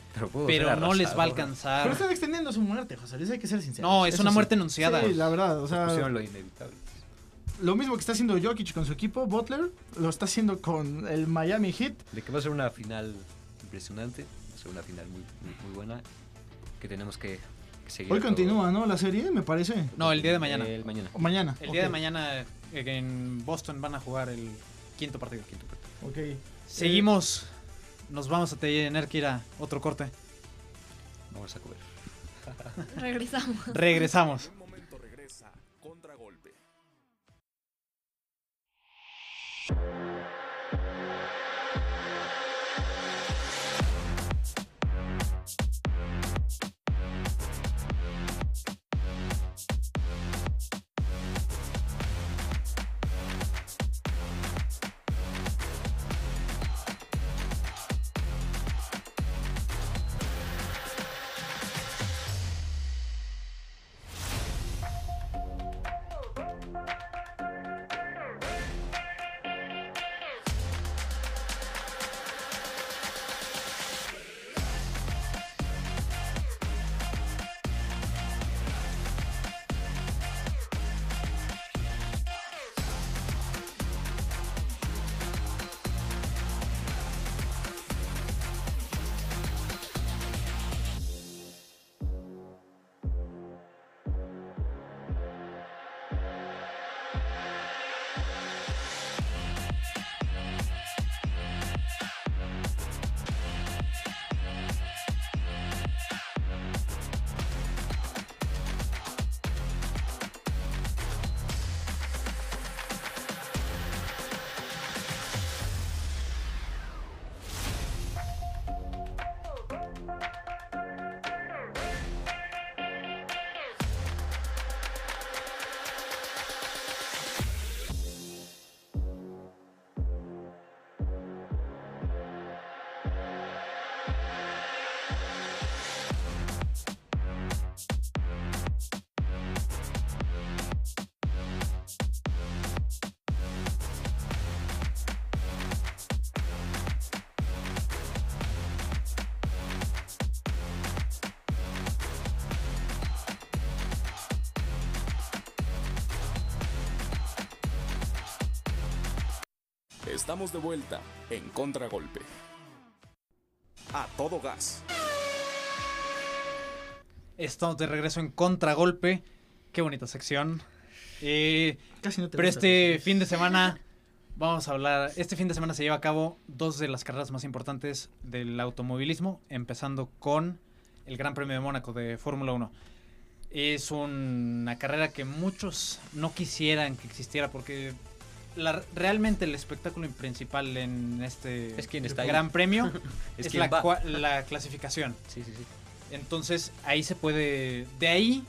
[SPEAKER 4] Pero,
[SPEAKER 3] no les va a
[SPEAKER 4] arrasado.
[SPEAKER 2] Pero
[SPEAKER 3] alcanzar.
[SPEAKER 2] están extendiendo su muerte, José Luis, hay que ser sinceros.
[SPEAKER 3] No, es
[SPEAKER 2] Eso
[SPEAKER 3] una
[SPEAKER 2] sí.
[SPEAKER 3] muerte anunciada.
[SPEAKER 2] Sí, la verdad. O sea,
[SPEAKER 4] Pusieron lo inevitable.
[SPEAKER 2] lo mismo que está haciendo Jokic con su equipo, Butler, lo está haciendo con el Miami Heat.
[SPEAKER 4] De que va a ser una final impresionante, va a ser una final muy, muy, muy buena, que tenemos que, seguir.
[SPEAKER 2] Hoy continúa, ¿no? La serie, me parece.
[SPEAKER 3] No, el día de mañana.
[SPEAKER 4] El mañana.
[SPEAKER 2] O mañana.
[SPEAKER 3] El día de mañana eh, en Boston van a jugar el quinto partido. Quinto partido.
[SPEAKER 2] Ok.
[SPEAKER 3] Seguimos. Nos vamos a tener que ir a otro corte.
[SPEAKER 4] Vamos a comer.
[SPEAKER 5] Regresamos.
[SPEAKER 3] Regresamos.
[SPEAKER 1] Estamos de vuelta en Contragolpe. A todo gas.
[SPEAKER 3] Estamos de regreso en Contragolpe. Qué bonita sección. Eh,
[SPEAKER 2] Casi no te
[SPEAKER 3] pero este fin de semana vamos a hablar. Este fin de semana se lleva a cabo dos de las carreras más importantes del automovilismo, empezando con el Gran Premio de Mónaco de Fórmula 1. Es una carrera que muchos no quisieran que existiera porque la- realmente el espectáculo principal en este
[SPEAKER 4] Es quien está ahí.
[SPEAKER 3] Gran Premio
[SPEAKER 4] Es
[SPEAKER 3] es,
[SPEAKER 4] quien
[SPEAKER 3] la, la clasificación.
[SPEAKER 4] Sí, sí, sí.
[SPEAKER 3] Entonces ahí se puede. De ahí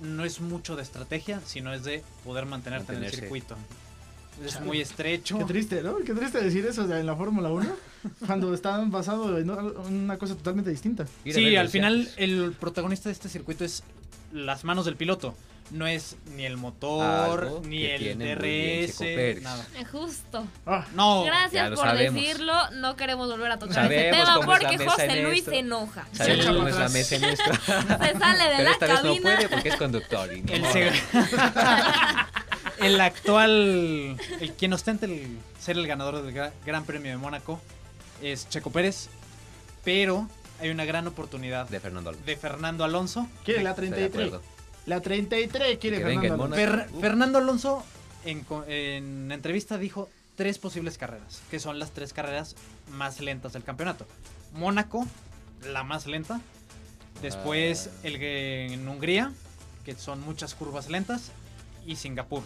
[SPEAKER 3] no es mucho de estrategia, sino es de poder mantenerte en el
[SPEAKER 4] Mantenerse.
[SPEAKER 3] circuito. Es
[SPEAKER 2] Chale.
[SPEAKER 3] muy estrecho.
[SPEAKER 2] Qué triste, ¿no? Qué triste decir eso en la Fórmula 1 cuando están basados en una cosa totalmente distinta.
[SPEAKER 3] Sí, al final el protagonista de este circuito es las manos del piloto. No es ni el motor,
[SPEAKER 4] Algo
[SPEAKER 3] ni el DRS, nada.
[SPEAKER 5] Eh, Justo.
[SPEAKER 2] Ah,
[SPEAKER 3] No,
[SPEAKER 5] Gracias por
[SPEAKER 4] sabemos.
[SPEAKER 5] decirlo. No queremos volver a tocar
[SPEAKER 4] Sabemos
[SPEAKER 5] ese tema
[SPEAKER 4] es la
[SPEAKER 5] porque José Luis se enoja.
[SPEAKER 4] Sabemos
[SPEAKER 2] Sí.
[SPEAKER 4] cómo es la mesa en esto.
[SPEAKER 5] Se sale de
[SPEAKER 4] Pero
[SPEAKER 5] la
[SPEAKER 4] esta vez no puede porque es conductor. y no
[SPEAKER 3] el, el actual, el quien ostenta el ser el ganador del Gra- Gran Premio de Mónaco es Checo Pérez, pero hay una gran oportunidad
[SPEAKER 4] de Fernando Alonso.
[SPEAKER 3] de Fernando Alonso.
[SPEAKER 2] quiere la
[SPEAKER 4] Estoy de
[SPEAKER 2] 33. La 33 quiere Fernando.
[SPEAKER 4] Mónaco.
[SPEAKER 2] Alonso.
[SPEAKER 3] Fer- Fernando Alonso en, en entrevista dijo tres posibles carreras, que son las tres carreras más lentas del campeonato. Mónaco, la más lenta. Después
[SPEAKER 4] Ah.
[SPEAKER 3] el que en Hungría, que son muchas curvas lentas, y Singapur.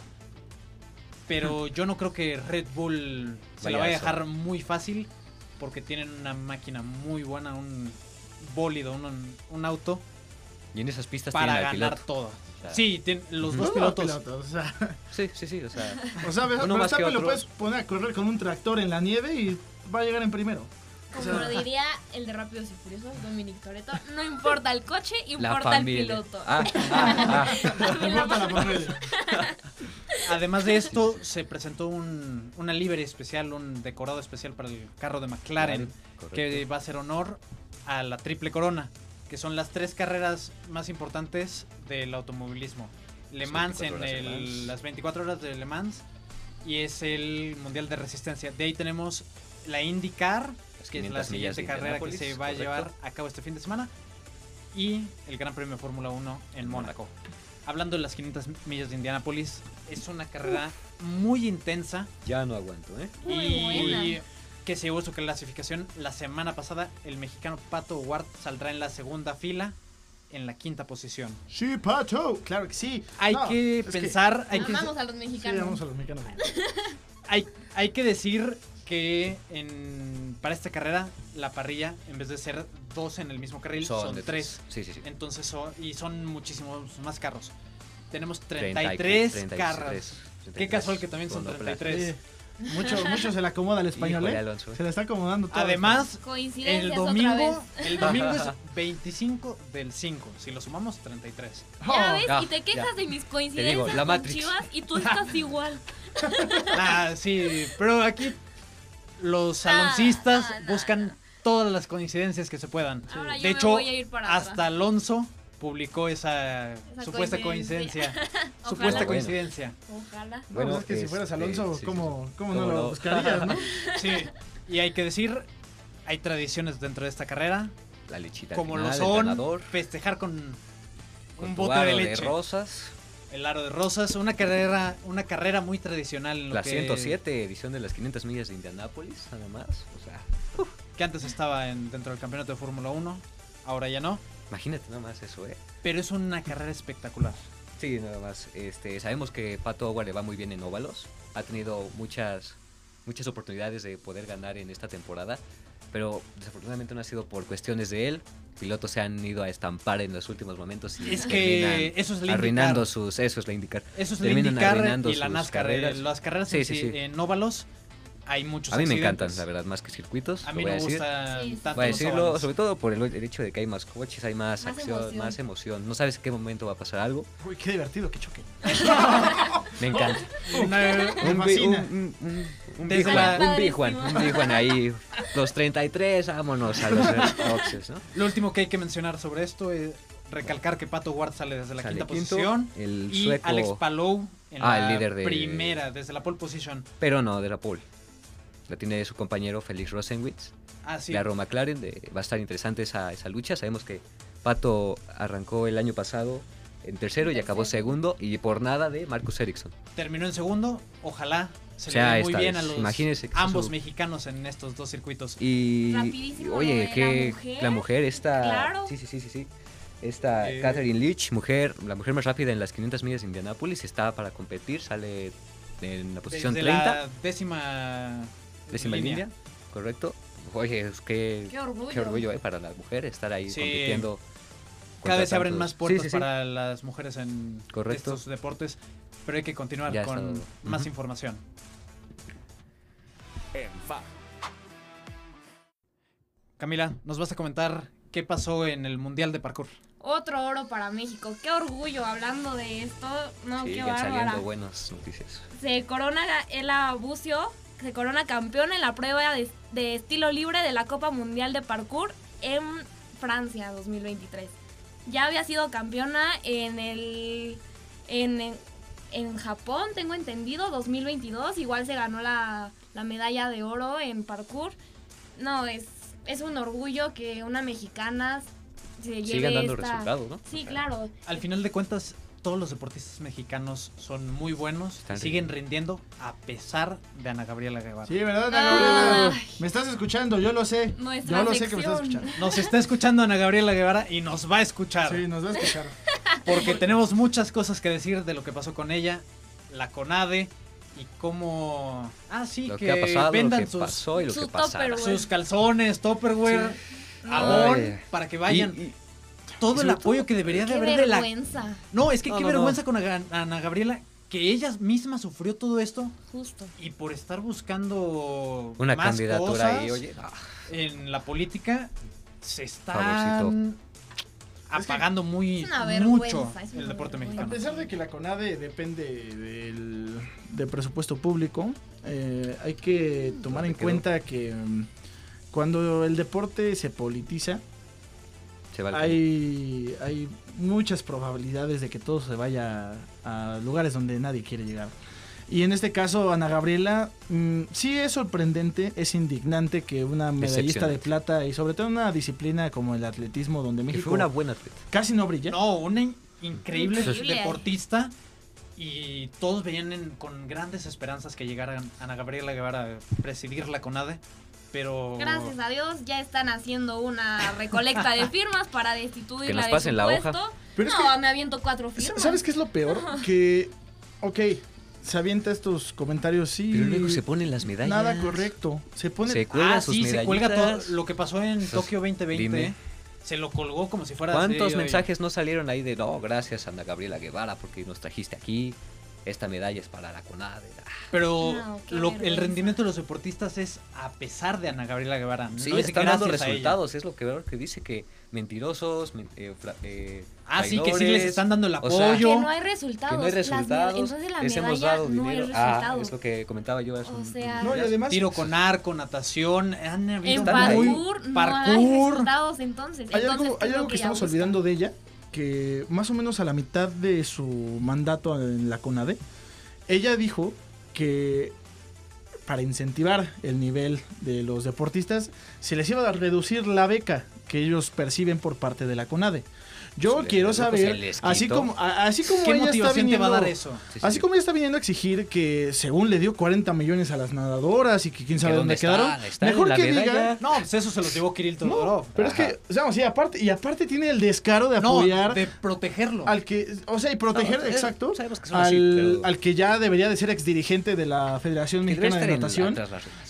[SPEAKER 3] Pero yo no creo que Red Bull se la
[SPEAKER 4] Vaya
[SPEAKER 3] a dejar muy fácil porque tienen una máquina muy buena, un bólido, un, un auto
[SPEAKER 4] Y en esas pistas
[SPEAKER 3] para
[SPEAKER 4] tienen al
[SPEAKER 3] ganar
[SPEAKER 4] piloto.
[SPEAKER 3] todo.
[SPEAKER 4] O sea,
[SPEAKER 3] Sí, tienen los dos pilotos.
[SPEAKER 2] pilotos, o sea,
[SPEAKER 4] Sí, sí, sí, o sea...
[SPEAKER 2] o sea,
[SPEAKER 4] Uno más que
[SPEAKER 2] lo puedes poner a correr con un tractor en la nieve y va a llegar en primero.
[SPEAKER 5] Como
[SPEAKER 2] O sea-
[SPEAKER 5] lo diría el de Rápidos y Furiosos, Dominic Toretto, no importa el coche,
[SPEAKER 4] La
[SPEAKER 5] importa el piloto.
[SPEAKER 4] Ah, ah, ah.
[SPEAKER 2] No importa la familia.
[SPEAKER 3] Además de esto, se presentó un, una livery especial, un decorado especial para el carro de McLaren, que va a hacer honor a la triple corona, que son las tres carreras más importantes del automovilismo. Le Mans
[SPEAKER 4] 24
[SPEAKER 3] en el-
[SPEAKER 4] Le Mans.
[SPEAKER 3] las 24 horas de Le Mans y es el Mundial de Resistencia. De ahí tenemos la IndyCar, que es
[SPEAKER 4] 500
[SPEAKER 3] la siguiente carrera que se va a llevar a cabo este fin de semana, y el Gran Premio Fórmula 1 en Mónaco. Hablando de las 500 millas de Indianápolis, es una carrera muy intensa
[SPEAKER 4] Ya no aguanto, ¿eh?
[SPEAKER 5] Muy
[SPEAKER 3] y
[SPEAKER 5] buena.
[SPEAKER 3] Que se llevó su clasificación la semana pasada. El mexicano Pato Ward saldrá en la segunda fila, en la quinta posición.
[SPEAKER 2] Sí, Pato. Claro que sí.
[SPEAKER 3] Hay
[SPEAKER 2] No,
[SPEAKER 3] que pensar, hay que,
[SPEAKER 5] Amamos a los
[SPEAKER 2] Sí,
[SPEAKER 5] mexicanos.
[SPEAKER 2] vamos a los mexicanos.
[SPEAKER 3] hay, hay que decir que en, para esta carrera la parrilla, en vez de ser dos en el mismo carril, son, tres.
[SPEAKER 4] Sí, sí, sí.
[SPEAKER 3] Entonces son, y son muchísimos más carros. Tenemos
[SPEAKER 4] 30 y-
[SPEAKER 3] 33,
[SPEAKER 4] 33,
[SPEAKER 3] carros.
[SPEAKER 4] 33
[SPEAKER 3] Qué casual que también son
[SPEAKER 4] con Opel.
[SPEAKER 3] 33.
[SPEAKER 2] Mucho, mucho se le acomoda al español,
[SPEAKER 4] Híjole,
[SPEAKER 2] ¿eh? Se le está acomodando todo.
[SPEAKER 3] Además, el domingo, el domingo es 25 del 5. Si lo sumamos, 33.
[SPEAKER 5] Ya ves,
[SPEAKER 4] Ah,
[SPEAKER 5] y te quejas
[SPEAKER 4] ya.
[SPEAKER 5] de mis coincidencias
[SPEAKER 4] la
[SPEAKER 5] con
[SPEAKER 4] Matrix.
[SPEAKER 5] Chivas y tú estás igual.
[SPEAKER 3] Ah, sí, pero aquí los
[SPEAKER 5] Ah,
[SPEAKER 3] saloncistas
[SPEAKER 5] ah,
[SPEAKER 3] buscan todas las coincidencias que se puedan.
[SPEAKER 5] Ahora yo
[SPEAKER 3] de
[SPEAKER 5] me
[SPEAKER 3] hecho,
[SPEAKER 5] voy a ir para
[SPEAKER 3] hasta
[SPEAKER 5] atrás.
[SPEAKER 3] Alonso publicó esa,
[SPEAKER 5] Esa
[SPEAKER 3] supuesta
[SPEAKER 5] coincidencia.
[SPEAKER 3] supuesta
[SPEAKER 4] Bueno.
[SPEAKER 3] coincidencia.
[SPEAKER 5] Ojalá.
[SPEAKER 2] No,
[SPEAKER 4] Bueno,
[SPEAKER 2] es que si
[SPEAKER 4] este,
[SPEAKER 2] fueras Alonso,
[SPEAKER 4] sí,
[SPEAKER 2] ¿cómo,
[SPEAKER 4] sí.
[SPEAKER 2] cómo no
[SPEAKER 4] ¿Cómo
[SPEAKER 2] lo
[SPEAKER 4] no?
[SPEAKER 2] buscarías, no?
[SPEAKER 3] Sí, y hay que decir, hay tradiciones dentro de esta carrera,
[SPEAKER 4] La lechita
[SPEAKER 3] como lo
[SPEAKER 4] final, el
[SPEAKER 3] son
[SPEAKER 4] ganador,
[SPEAKER 3] festejar con,
[SPEAKER 4] con
[SPEAKER 3] un bote de
[SPEAKER 4] aro
[SPEAKER 3] leche.
[SPEAKER 4] rosas.
[SPEAKER 3] El aro de rosas, una carrera, una carrera muy tradicional en lo
[SPEAKER 4] La
[SPEAKER 3] que,
[SPEAKER 4] 107 edición de las 500 millas de Indianápolis, nada más. O sea,
[SPEAKER 3] que antes estaba en, dentro del campeonato de Fórmula 1, ahora ya no,
[SPEAKER 4] imagínate nada más eso, ¿eh?
[SPEAKER 3] pero es una carrera espectacular.
[SPEAKER 4] Sí, nada más. Este, sabemos que Pato Howard le va muy bien en óvalos. Ha tenido muchas, muchas oportunidades de poder ganar en esta temporada. Pero desafortunadamente no ha sido por cuestiones de él. Pilotos se han ido a estampar en los últimos momentos y
[SPEAKER 3] Es que eso es la
[SPEAKER 4] arruinando sus. Eso es la indicar.
[SPEAKER 3] Eso es la
[SPEAKER 4] terminan arruinando
[SPEAKER 3] y la NASCAR.
[SPEAKER 4] carreras.
[SPEAKER 3] Las carreras
[SPEAKER 4] Sí,
[SPEAKER 3] en,
[SPEAKER 4] sí,
[SPEAKER 3] sí-
[SPEAKER 4] sí.
[SPEAKER 3] en óvalos hay muchos
[SPEAKER 4] A mí me encantan, la verdad, más que circuitos.
[SPEAKER 3] A mí me gusta
[SPEAKER 5] Sí,
[SPEAKER 3] tanto
[SPEAKER 4] Voy a decirlo, sobre todo por el el hecho de que hay más coches, hay más,
[SPEAKER 5] Más
[SPEAKER 4] acción,
[SPEAKER 5] emoción.
[SPEAKER 4] más emoción. No sabes en qué momento va a pasar algo.
[SPEAKER 2] Uy, qué divertido, qué choque.
[SPEAKER 4] Me encanta.
[SPEAKER 2] Me
[SPEAKER 4] un, un, un, un, un
[SPEAKER 3] Desde
[SPEAKER 4] Big
[SPEAKER 3] la-
[SPEAKER 4] Juan, un Big Juan,
[SPEAKER 5] Padrísimo.
[SPEAKER 4] un Big Juan ahí, los 33, vámonos a los boxes, ¿no?
[SPEAKER 3] Lo último que hay que mencionar sobre esto es recalcar que Pato Ward sale desde la
[SPEAKER 4] Sale
[SPEAKER 3] quinta
[SPEAKER 4] quinto,
[SPEAKER 3] posición
[SPEAKER 4] el
[SPEAKER 3] y
[SPEAKER 4] sueco,
[SPEAKER 3] Alex Palou en
[SPEAKER 4] Ah,
[SPEAKER 3] la
[SPEAKER 4] el líder de-
[SPEAKER 3] primera, desde la pole position.
[SPEAKER 4] pero no de la pole. La tiene su compañero Félix Rosenwitz,
[SPEAKER 3] Ah, sí.
[SPEAKER 4] de Arrow McLaren, de, va a estar interesante esa, esa lucha. Sabemos que Pato arrancó el año pasado en tercero y acabó segundo y por nada de Marcus Ericsson.
[SPEAKER 3] Terminó en segundo. Ojalá se
[SPEAKER 4] O sea,
[SPEAKER 3] le dé muy bien a los
[SPEAKER 4] Imagínense que sea
[SPEAKER 3] ambos
[SPEAKER 4] su-
[SPEAKER 3] mexicanos en estos dos circuitos.
[SPEAKER 4] Y
[SPEAKER 5] Rapidísimo
[SPEAKER 4] oye,
[SPEAKER 5] la
[SPEAKER 4] que
[SPEAKER 5] mujer.
[SPEAKER 4] la mujer esta
[SPEAKER 5] Claro.
[SPEAKER 4] sí, sí, sí, sí, sí. Esta
[SPEAKER 3] Eh.
[SPEAKER 4] Catherine Leach, mujer, la mujer más rápida en las 500 millas de Indianápolis, está para competir, sale en la posición
[SPEAKER 3] Desde
[SPEAKER 4] 30,
[SPEAKER 3] la décima,
[SPEAKER 4] décima línea, correcto. Oye, es que
[SPEAKER 5] Qué orgullo.
[SPEAKER 4] qué orgullo eh, para la mujer estar ahí
[SPEAKER 3] Sí.
[SPEAKER 4] compitiendo.
[SPEAKER 3] Cada vez se abren más
[SPEAKER 4] Sí,
[SPEAKER 3] puertas
[SPEAKER 4] sí, sí.
[SPEAKER 3] para las mujeres en
[SPEAKER 4] Correcto.
[SPEAKER 3] estos deportes, pero hay que continuar
[SPEAKER 4] Ya
[SPEAKER 3] con más información.
[SPEAKER 1] En fa.
[SPEAKER 3] Camila, nos vas a comentar qué pasó en el Mundial de Parkour.
[SPEAKER 5] Otro oro para México. Qué orgullo hablando de esto. No, qué
[SPEAKER 4] Siguen
[SPEAKER 5] bárbara.
[SPEAKER 4] saliendo buenas noticias.
[SPEAKER 5] Se corona Ela Bucio, se corona campeona en la prueba de, de estilo libre de la Copa Mundial de Parkour en Francia 2023. Ya había sido campeona en el en, en, en Japón, tengo entendido, 2022. Igual se ganó la, la medalla de oro en parkour. No, es, es un orgullo que una mexicana se lleve
[SPEAKER 4] Sigan dando
[SPEAKER 5] esta-
[SPEAKER 4] resultados, ¿no?
[SPEAKER 5] Sí, claro.
[SPEAKER 3] Al final de cuentas, todos los deportistas mexicanos son muy buenos,
[SPEAKER 4] Están
[SPEAKER 3] siguen rindiendo a pesar de Ana Gabriela Guevara.
[SPEAKER 2] Sí, ¿verdad, Ana Gabriela?
[SPEAKER 5] Ay.
[SPEAKER 2] Me estás escuchando, yo lo sé.
[SPEAKER 5] Nuestra
[SPEAKER 2] yo lo sé que me estás escuchando.
[SPEAKER 3] Nos está escuchando Ana Gabriela Guevara y nos va a escuchar.
[SPEAKER 2] Sí, nos va a escuchar.
[SPEAKER 3] Porque tenemos muchas cosas que decir de lo que pasó con ella, la CONADE y cómo... Ah, sí,
[SPEAKER 4] Lo
[SPEAKER 3] que,
[SPEAKER 4] que ha pasado, lo
[SPEAKER 3] vendan
[SPEAKER 4] que
[SPEAKER 3] sus,
[SPEAKER 4] pasó y lo
[SPEAKER 5] su
[SPEAKER 4] que
[SPEAKER 3] sus calzones, Tupperware, Avon,
[SPEAKER 4] Ay.
[SPEAKER 3] para que vayan.
[SPEAKER 4] Y- y-
[SPEAKER 3] todo el apoyo que debería de
[SPEAKER 5] Qué
[SPEAKER 3] haber de la...
[SPEAKER 5] vergüenza.
[SPEAKER 3] No, es que
[SPEAKER 4] No,
[SPEAKER 3] qué
[SPEAKER 4] no, no.
[SPEAKER 3] vergüenza con Ana, Ana Gabriela que ella misma sufrió todo esto
[SPEAKER 5] Justo.
[SPEAKER 3] y por estar buscando
[SPEAKER 4] una
[SPEAKER 3] más
[SPEAKER 4] candidatura ahí,
[SPEAKER 3] cosas
[SPEAKER 4] oye. ah,
[SPEAKER 3] en la política se están apagando muy
[SPEAKER 5] Es una
[SPEAKER 3] mucho
[SPEAKER 5] vergüenza, es
[SPEAKER 3] el deporte
[SPEAKER 5] vergüenza.
[SPEAKER 2] A
[SPEAKER 3] mexicano.
[SPEAKER 2] pesar de que la CONADE depende del, del presupuesto público, eh, hay que tomar en
[SPEAKER 4] quedó?
[SPEAKER 2] cuenta que mm, cuando el deporte se politiza,
[SPEAKER 4] se va al-
[SPEAKER 2] hay, hay muchas probabilidades de que todo se vaya a lugares donde nadie quiere llegar. Y en este caso, Ana Gabriela, mm, sí es sorprendente, es indignante que una medallista de plata y sobre todo en una disciplina como el atletismo, donde
[SPEAKER 4] que
[SPEAKER 2] México
[SPEAKER 4] fue una buena atleta.
[SPEAKER 2] casi no brilla.
[SPEAKER 3] No, una in- increíble,
[SPEAKER 5] Increíble.
[SPEAKER 3] deportista y todos veían en- con grandes esperanzas que llegara Ana Gabriela Guevara a presidir la CONADE, pero
[SPEAKER 5] Gracias a Dios ya están haciendo una recolecta de firmas para destituirla
[SPEAKER 4] Que nos
[SPEAKER 5] de
[SPEAKER 4] pasen
[SPEAKER 5] su
[SPEAKER 4] la hoja.
[SPEAKER 2] es
[SPEAKER 5] no,
[SPEAKER 2] que-
[SPEAKER 5] me aviento cuatro firmas.
[SPEAKER 2] ¿Sabes qué es lo peor? Que, ok, se avienta estos comentarios, sí.
[SPEAKER 4] Pero luego se ponen las medallas.
[SPEAKER 2] Nada correcto. Se pone.
[SPEAKER 4] Se cuelgan
[SPEAKER 3] ah,
[SPEAKER 4] sus
[SPEAKER 3] sí, se cuelga todo lo que pasó en Tokio 2020.
[SPEAKER 4] dime.
[SPEAKER 3] Se lo colgó como si fuera
[SPEAKER 4] ¿Cuántos
[SPEAKER 3] así, oye.
[SPEAKER 4] mensajes no salieron ahí de no, gracias Ana Gabriela Guevara porque nos trajiste aquí? Esta medalla es para la CONADE. Ah,
[SPEAKER 3] Pero
[SPEAKER 5] No, qué
[SPEAKER 3] lo- el rendimiento de los deportistas es a pesar de Ana Gabriela Guevara.
[SPEAKER 4] Sí,
[SPEAKER 3] no es
[SPEAKER 4] están dando resultados, es lo que veo que dice que mentirosos, men- eh, eh,
[SPEAKER 3] Ah, sí, que sí les están dando el
[SPEAKER 4] o
[SPEAKER 3] apoyo.
[SPEAKER 4] sea,
[SPEAKER 5] que no hay resultados.
[SPEAKER 4] que no hay resultados,
[SPEAKER 5] entonces la
[SPEAKER 4] les hemos
[SPEAKER 5] medalla
[SPEAKER 4] dado
[SPEAKER 5] no hay
[SPEAKER 4] dinero. Ah, es lo que comentaba yo hace
[SPEAKER 5] O
[SPEAKER 4] un-
[SPEAKER 5] sea,
[SPEAKER 2] No, y además.
[SPEAKER 3] Tiro con arco, natación, han habido
[SPEAKER 5] en
[SPEAKER 4] están ahí.
[SPEAKER 5] parkour no hay
[SPEAKER 3] Parkour.
[SPEAKER 5] resultados entonces.
[SPEAKER 2] Hay
[SPEAKER 5] Entonces,
[SPEAKER 2] algo,
[SPEAKER 5] ¿qué
[SPEAKER 2] hay algo que
[SPEAKER 5] ella
[SPEAKER 2] estamos
[SPEAKER 5] busca?
[SPEAKER 2] olvidando de ella, que más o menos a la mitad de su mandato en la CONADE, ella dijo que para incentivar el nivel de los deportistas, se les iba a reducir la beca que ellos perciben por parte de la CONADE. Yo quiero saber, así como, a- así como
[SPEAKER 3] ¿Qué
[SPEAKER 2] ella está viniendo,
[SPEAKER 3] va a dar eso?
[SPEAKER 4] Sí, sí,
[SPEAKER 2] Así
[SPEAKER 4] sí.
[SPEAKER 2] como ella está viniendo a exigir que según le dio 40 millones a las nadadoras y que quién sabe
[SPEAKER 4] ¿Que
[SPEAKER 2] dónde quedaron, mejor que
[SPEAKER 4] medalla?
[SPEAKER 2] diga
[SPEAKER 3] No, pues eso se los llevó Kirill
[SPEAKER 2] no,
[SPEAKER 3] Todorov.
[SPEAKER 2] pero es que, o sea, sí, aparte, y aparte tiene el descaro de
[SPEAKER 3] No,
[SPEAKER 2] apoyar
[SPEAKER 3] de protegerlo.
[SPEAKER 2] al que, o sea, y proteger,
[SPEAKER 4] No, eh,
[SPEAKER 2] exacto,
[SPEAKER 4] sabemos que son
[SPEAKER 2] al,
[SPEAKER 4] así, pero-
[SPEAKER 2] al que ya debería de ser exdirigente de la Federación Mexicana de
[SPEAKER 4] la-
[SPEAKER 2] Natación.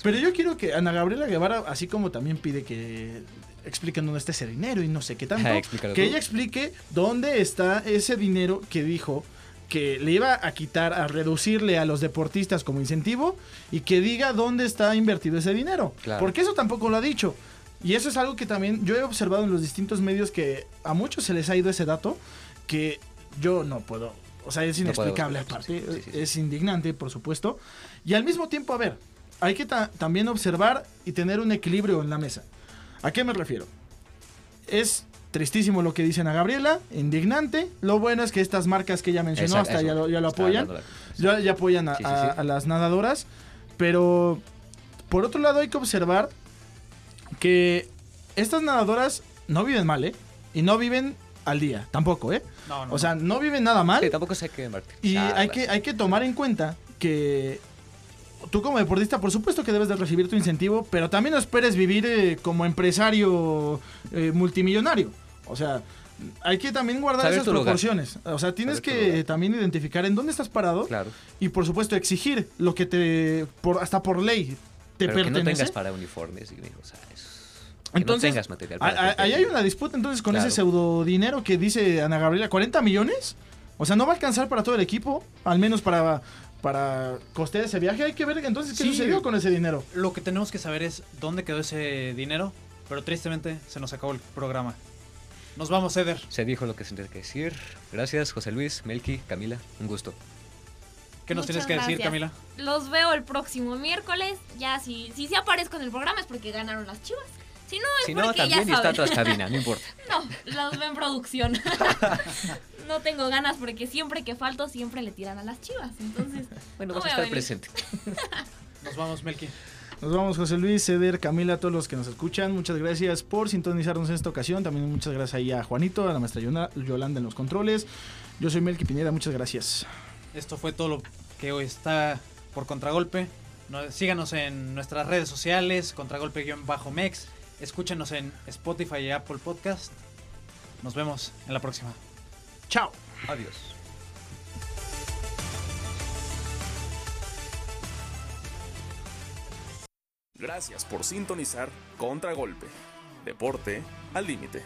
[SPEAKER 2] Pero yo quiero que Ana Gabriela Guevara, así como también pide que expliquen dónde está ese dinero y no sé qué tanto,
[SPEAKER 4] Ajá,
[SPEAKER 2] que ella explique dónde está ese dinero que dijo que le iba a quitar, a reducirle a los deportistas como incentivo y que diga dónde está invertido ese dinero.
[SPEAKER 4] Claro.
[SPEAKER 2] Porque eso tampoco lo ha dicho. Y eso es algo que también yo he observado en los distintos medios que a muchos se les ha ido ese dato que yo no puedo. O sea, es inexplicable aparte.
[SPEAKER 4] sí, sí, sí, sí.
[SPEAKER 2] Es indignante, por supuesto. Y al mismo tiempo, a ver, hay que ta- también observar y tener un equilibrio en la mesa. ¿A qué me refiero? Es tristísimo lo que dicen a Gabriela, indignante. Lo bueno es que estas marcas que ella mencionó
[SPEAKER 4] Exacto,
[SPEAKER 2] hasta ya lo, ya lo
[SPEAKER 4] Está
[SPEAKER 2] apoyan. Ya, ya apoyan a,
[SPEAKER 4] Sí, sí,
[SPEAKER 2] a-
[SPEAKER 4] sí.
[SPEAKER 2] a las nadadoras. Pero por otro lado hay que observar que estas nadadoras no viven mal, ¿eh? Y no viven al día, tampoco, ¿eh?
[SPEAKER 3] No, no,
[SPEAKER 2] O sea, no viven nada mal.
[SPEAKER 4] Sí, tampoco se hay que.
[SPEAKER 2] Y hay que, hay que tomar en cuenta que tú como deportista, por supuesto que debes de recibir tu incentivo, pero también no esperes vivir eh, como empresario eh, multimillonario. O sea, hay que también guardar
[SPEAKER 4] Saber
[SPEAKER 2] esas
[SPEAKER 4] lugar.
[SPEAKER 2] proporciones. O sea, tienes
[SPEAKER 4] Saber
[SPEAKER 2] que también identificar en dónde estás parado
[SPEAKER 4] Claro.
[SPEAKER 2] y por supuesto exigir lo que te, por, hasta por ley, te
[SPEAKER 4] Pero que no
[SPEAKER 2] pertenece.
[SPEAKER 4] tengas para uniformes, y, o sea, es- que
[SPEAKER 2] Entonces,
[SPEAKER 4] no tengas material
[SPEAKER 2] Ah,
[SPEAKER 4] para
[SPEAKER 2] ah, Ahí hay una disputa entonces con
[SPEAKER 4] Claro.
[SPEAKER 2] ese pseudo dinero que dice Ana Gabriela, 40 millones. O sea, no va a alcanzar para todo el equipo, al menos para, para costear ese viaje. Hay que ver entonces qué
[SPEAKER 3] Sí.
[SPEAKER 2] sucedió con ese dinero.
[SPEAKER 3] Lo que tenemos que saber es dónde quedó ese dinero, pero tristemente se nos acabó el programa. Nos vamos, Eder.
[SPEAKER 4] Se dijo lo que se tenía que decir. Gracias, José Luis, Melky, Camila. Un gusto.
[SPEAKER 3] ¿Qué nos
[SPEAKER 5] Muchas
[SPEAKER 3] tienes que decir. Camila?
[SPEAKER 5] Los veo el próximo miércoles. Ya si, si sí aparezco en el programa es porque ganaron las chivas. Si no, es
[SPEAKER 4] Si no, también
[SPEAKER 5] ya
[SPEAKER 4] está
[SPEAKER 5] saben.
[SPEAKER 4] tras cabina, no importa.
[SPEAKER 5] No, los veo en producción. no tengo ganas porque siempre que falto siempre le tiran a las chivas. Entonces,
[SPEAKER 4] Bueno,
[SPEAKER 5] No
[SPEAKER 4] vas a estar
[SPEAKER 5] venir.
[SPEAKER 4] presente.
[SPEAKER 3] Nos vamos, Melky.
[SPEAKER 2] Nos vamos, José Luis, Ceder, Camila, a todos los que nos escuchan. Muchas gracias por sintonizarnos en esta ocasión. También muchas gracias ahí a Juanito, a la maestra Yolanda en los controles. Yo soy Melqui Piñera, muchas gracias.
[SPEAKER 3] Esto fue todo lo que hoy está por Contragolpe. No- síganos en nuestras redes sociales, Contragolpe-Mex. Escúchenos en Spotify y Apple Podcast. Nos vemos en la próxima.
[SPEAKER 2] Chao.
[SPEAKER 4] Adiós.
[SPEAKER 1] Gracias por sintonizar Contragolpe. Deporte al límite.